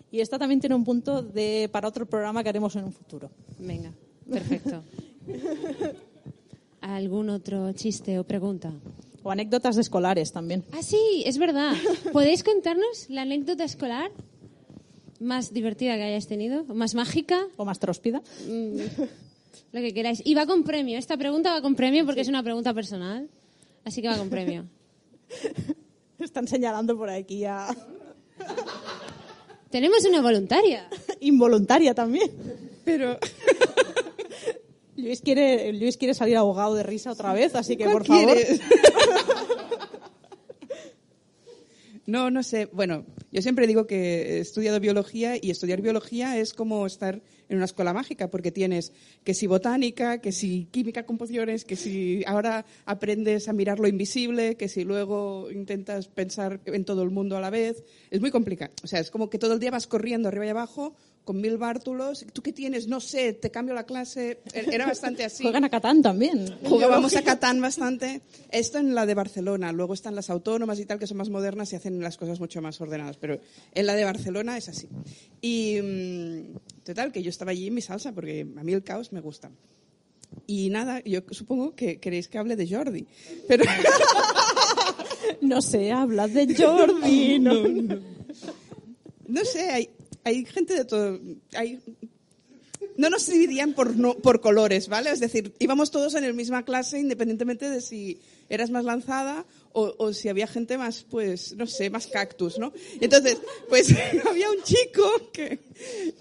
Y esta también tiene un punto de, para otro programa que haremos en un futuro. Venga, perfecto. ¿Algún otro chiste o pregunta? O anécdotas de escolares también. Ah, sí, es verdad. ¿Podéis contarnos la anécdota escolar más divertida que hayáis tenido? ¿Más mágica? O más tróspida. Lo que queráis. Y va con premio. Esta pregunta va con premio porque es una pregunta personal. Así que va con premio. Están señalando por aquí a Tenemos una voluntaria. involuntaria también. Pero Luis quiere, Luis quiere salir ahogado de risa otra vez, así que ¿Cuál por favor. No, no sé. Bueno, yo siempre digo que he estudiado biología y estudiar biología es como estar en una escuela mágica, porque tienes que si botánica, que si química composiciones, que si ahora aprendes a mirar lo invisible, que si luego intentas pensar en todo el mundo a la vez. Es muy complicado. O sea, es como que todo el día vas corriendo arriba y abajo con mil bártulos. ¿Tú qué tienes? No sé, te cambio la clase. Era bastante así. Juegan a Catán también. Jugábamos a Catán bastante. Esto en la de Barcelona. Luego están las autónomas y tal, que son más modernas y hacen las cosas mucho más ordenadas. Pero en la de Barcelona es así. Y mm, total, que yo estaba allí en mi salsa, porque a mí el caos me gusta. Y nada, yo supongo que queréis que hable de Jordi. Pero No sé, habla de Jordi. No, no sé, hay, hay gente de todo. Hay, no nos dividían por, no, por colores, ¿vale? Es decir, íbamos todos en la misma clase independientemente de si eras más lanzada o, o si había gente más, pues, no sé, más cactus, ¿no? Entonces, pues había un chico que,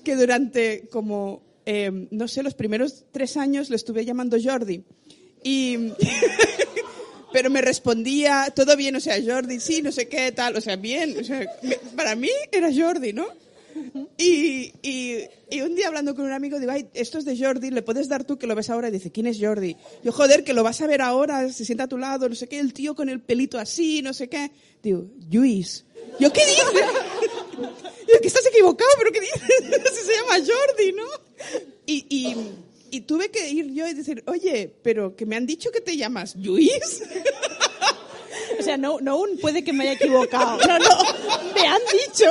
que durante como, eh, no sé, los primeros tres años le estuve llamando Jordi. Y... Pero me respondía, todo bien, o sea, Jordi, sí, no sé qué, tal, o sea, bien, o sea, para mí era Jordi, ¿no? Y, y, y un día hablando con un amigo, digo, ay, esto es de Jordi, ¿le puedes dar tú que lo ves ahora? Y dice, ¿quién es Jordi? Yo, joder, que lo vas a ver ahora, se sienta a tu lado, no sé qué, el tío con el pelito así, no sé qué. Digo, Luis. Yo, ¿qué dices? Digo, que estás equivocado, pero ¿qué dices? Si se llama Jordi, ¿no? Y, y, y tuve que ir yo y decir, oye, pero que me han dicho que te llamas Luis. O sea, no, no un puede que me haya equivocado. No, no, me han dicho.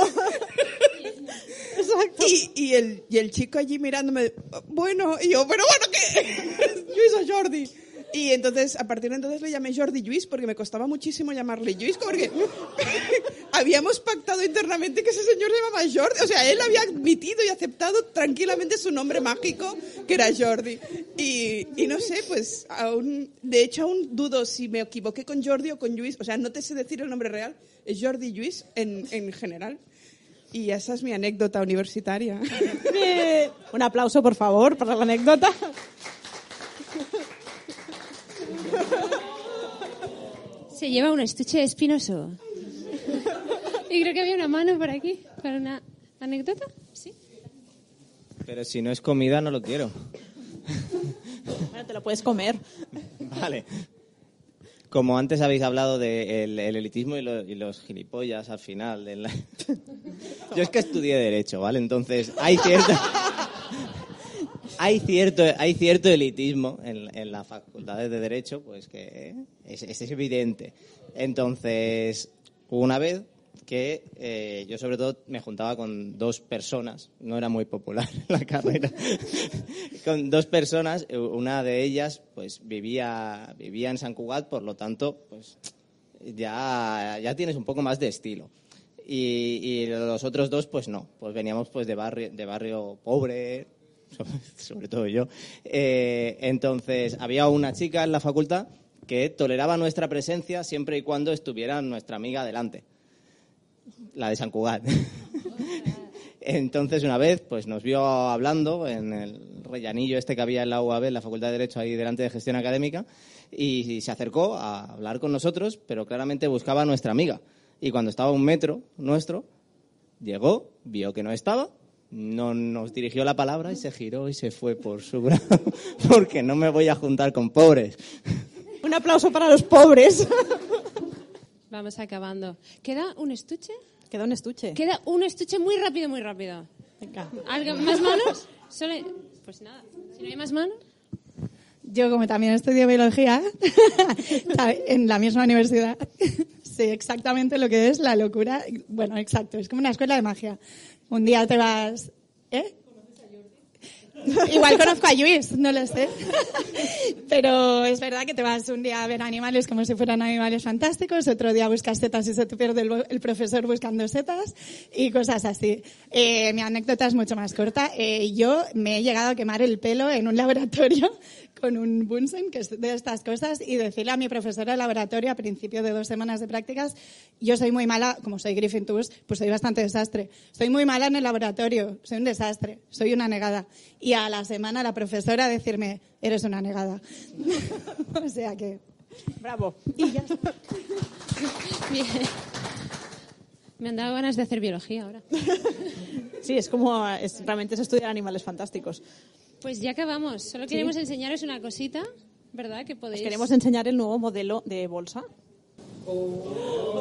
Y, el, y el chico allí mirándome, bueno, y yo, pero bueno, ¿qué? Luis o Jordi. Y entonces, a partir de entonces le llamé Jordi Luis porque me costaba muchísimo llamarle Luis porque habíamos pactado internamente que ese señor se llamaba Jordi. O sea, él había admitido y aceptado tranquilamente su nombre mágico, que era Jordi. Y, y no sé, pues, aún, de hecho, aún dudo si me equivoqué con Jordi o con Luis. O sea, no te sé decir el nombre real, es Jordi Luis en, en general. Y esa es mi anécdota universitaria. Un aplauso, por favor, para la anécdota. Se lleva un estuche espinoso. Y creo que había una mano por aquí, para una anécdota. Sí. Pero si no es comida, no lo quiero. Bueno, te lo puedes comer. Vale. Como antes habéis hablado del el elitismo y, lo- y los gilipollas al final. de Yo es que estudié Derecho, ¿vale? Entonces, hay cierto... Hay cierto, hay cierto elitismo en, las facultades de Derecho, pues que es, evidente. Entonces, una vez que eh, yo sobre todo me juntaba con dos personas, no era muy popular la carrera, con dos personas, una de ellas pues vivía, vivía en San Cugat, por lo tanto, pues ya, ya tienes un poco más de estilo. Y, los otros dos, pues no, pues veníamos pues de barrio, de barrio pobre, sobre, sobre todo yo. Eh, entonces, había una chica en la facultad que toleraba nuestra presencia siempre y cuando estuviera nuestra amiga delante, la de San Cugat. Entonces, una vez, pues nos vio hablando en el rellanillo este que había en la UAB, en la Facultad de Derecho, ahí delante de Gestión Académica, y, se acercó a hablar con nosotros, pero claramente buscaba a nuestra amiga. Y cuando estaba a un metro nuestro, llegó, vio que no estaba, no nos dirigió la palabra y se giró y se fue por su grado, porque no me voy a juntar con pobres. Un aplauso para los pobres. Vamos acabando. ¿Queda un estuche? Queda un estuche. Queda un estuche muy rápido, muy rápido. Venga. ¿Algo, ¿Más manos? Solo- Pues nada, si no hay más manos. Yo, como también estudio biología en la misma universidad, sé exactamente lo que es la locura. Bueno, exacto, es como una escuela de magia. Un día te vas... ¿Eh? Igual conozco a Luis, no lo sé. Pero es verdad que te vas un día a ver animales como si fueran animales fantásticos, otro día buscas setas y se te pierde el, el profesor buscando setas y cosas así. Eh, mi anécdota es mucho más corta. Eh, yo me he llegado a quemar el pelo en un laboratorio con un Bunsen, que es de estas cosas, y decirle a mi profesora de laboratorio a principio de dos semanas de prácticas, yo soy muy mala, como soy Griffin Tours, pues soy bastante desastre. Soy muy mala en el laboratorio, soy un desastre, soy una negada. Y a la semana la profesora decirme, eres una negada. o sea que... Bravo. Y ya está. Bien. Me han dado ganas de hacer biología ahora. Sí, es como es, realmente es estudiar animales fantásticos. Pues ya acabamos. Solo queremos enseñaros una cosita, ¿verdad? Que Os podéis. queremos enseñar el nuevo modelo de bolsa.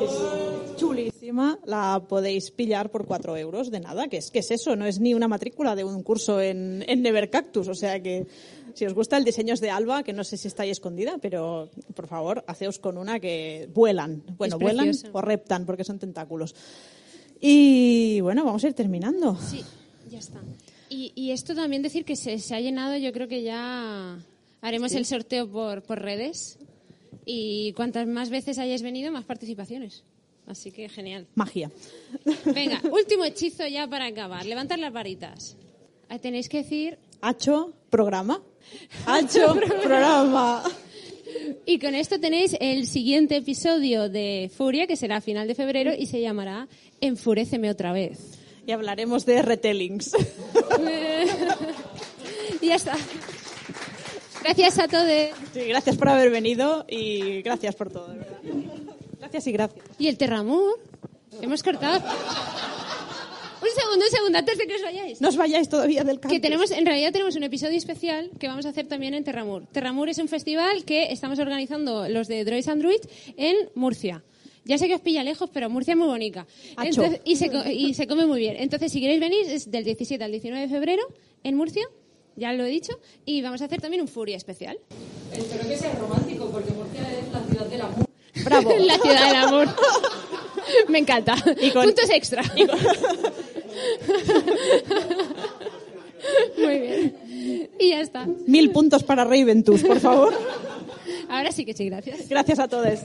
Es chulísima, la podéis pillar por 4 euros de nada. ¿Qué es, qué es eso? No es ni una matrícula de un curso en, en Nevercactus. O sea que si os gusta el diseño es de Alba, que no sé si está ahí escondida, pero por favor, haceos con una que vuelan. Bueno, Es vuelan preciosa. o reptan porque son tentáculos. Y bueno, vamos a ir terminando. Sí, ya está. Y, y esto también decir que se, se ha llenado, yo creo que ya haremos el sorteo por, por redes. Y cuantas más veces hayáis venido, más participaciones. Así que genial. Magia. Venga, último hechizo ya para acabar. Levantar las varitas. Ah, Tenéis que decir Hacho programa. Hacho programa. Y con esto tenéis el siguiente episodio de Furia, que será a final de febrero y se llamará Enfuréceme otra vez. Y hablaremos de retellings. y ya está. Gracias a todos. Sí, gracias por haber venido y gracias por todo, de verdad. Gracias y gracias. Y el Terramur. Hemos cortado. Un segundo, un segundo, antes de que os vayáis. No os vayáis todavía del campus. Que tenemos, en realidad tenemos un episodio especial que vamos a hacer también en Terramur. Terramur es un festival que estamos organizando los de Droids and Druids en Murcia. Ya sé que os pilla lejos, pero Murcia es muy bonita. Entonces- y, se, y se come muy bien. Entonces, si queréis venir, es del 17 al 19 de febrero en Murcia, ya lo he dicho, y vamos a hacer también un Furia especial. Espero que sea romántico, porque Murcia es la ciudad del amor. Bravo. La ciudad del amor. Me encanta. Y con- Puntos extra. Muy bien. Y ya está. Mil puntos para Raventus, por favor. Ahora sí que sí, gracias. Gracias a todos.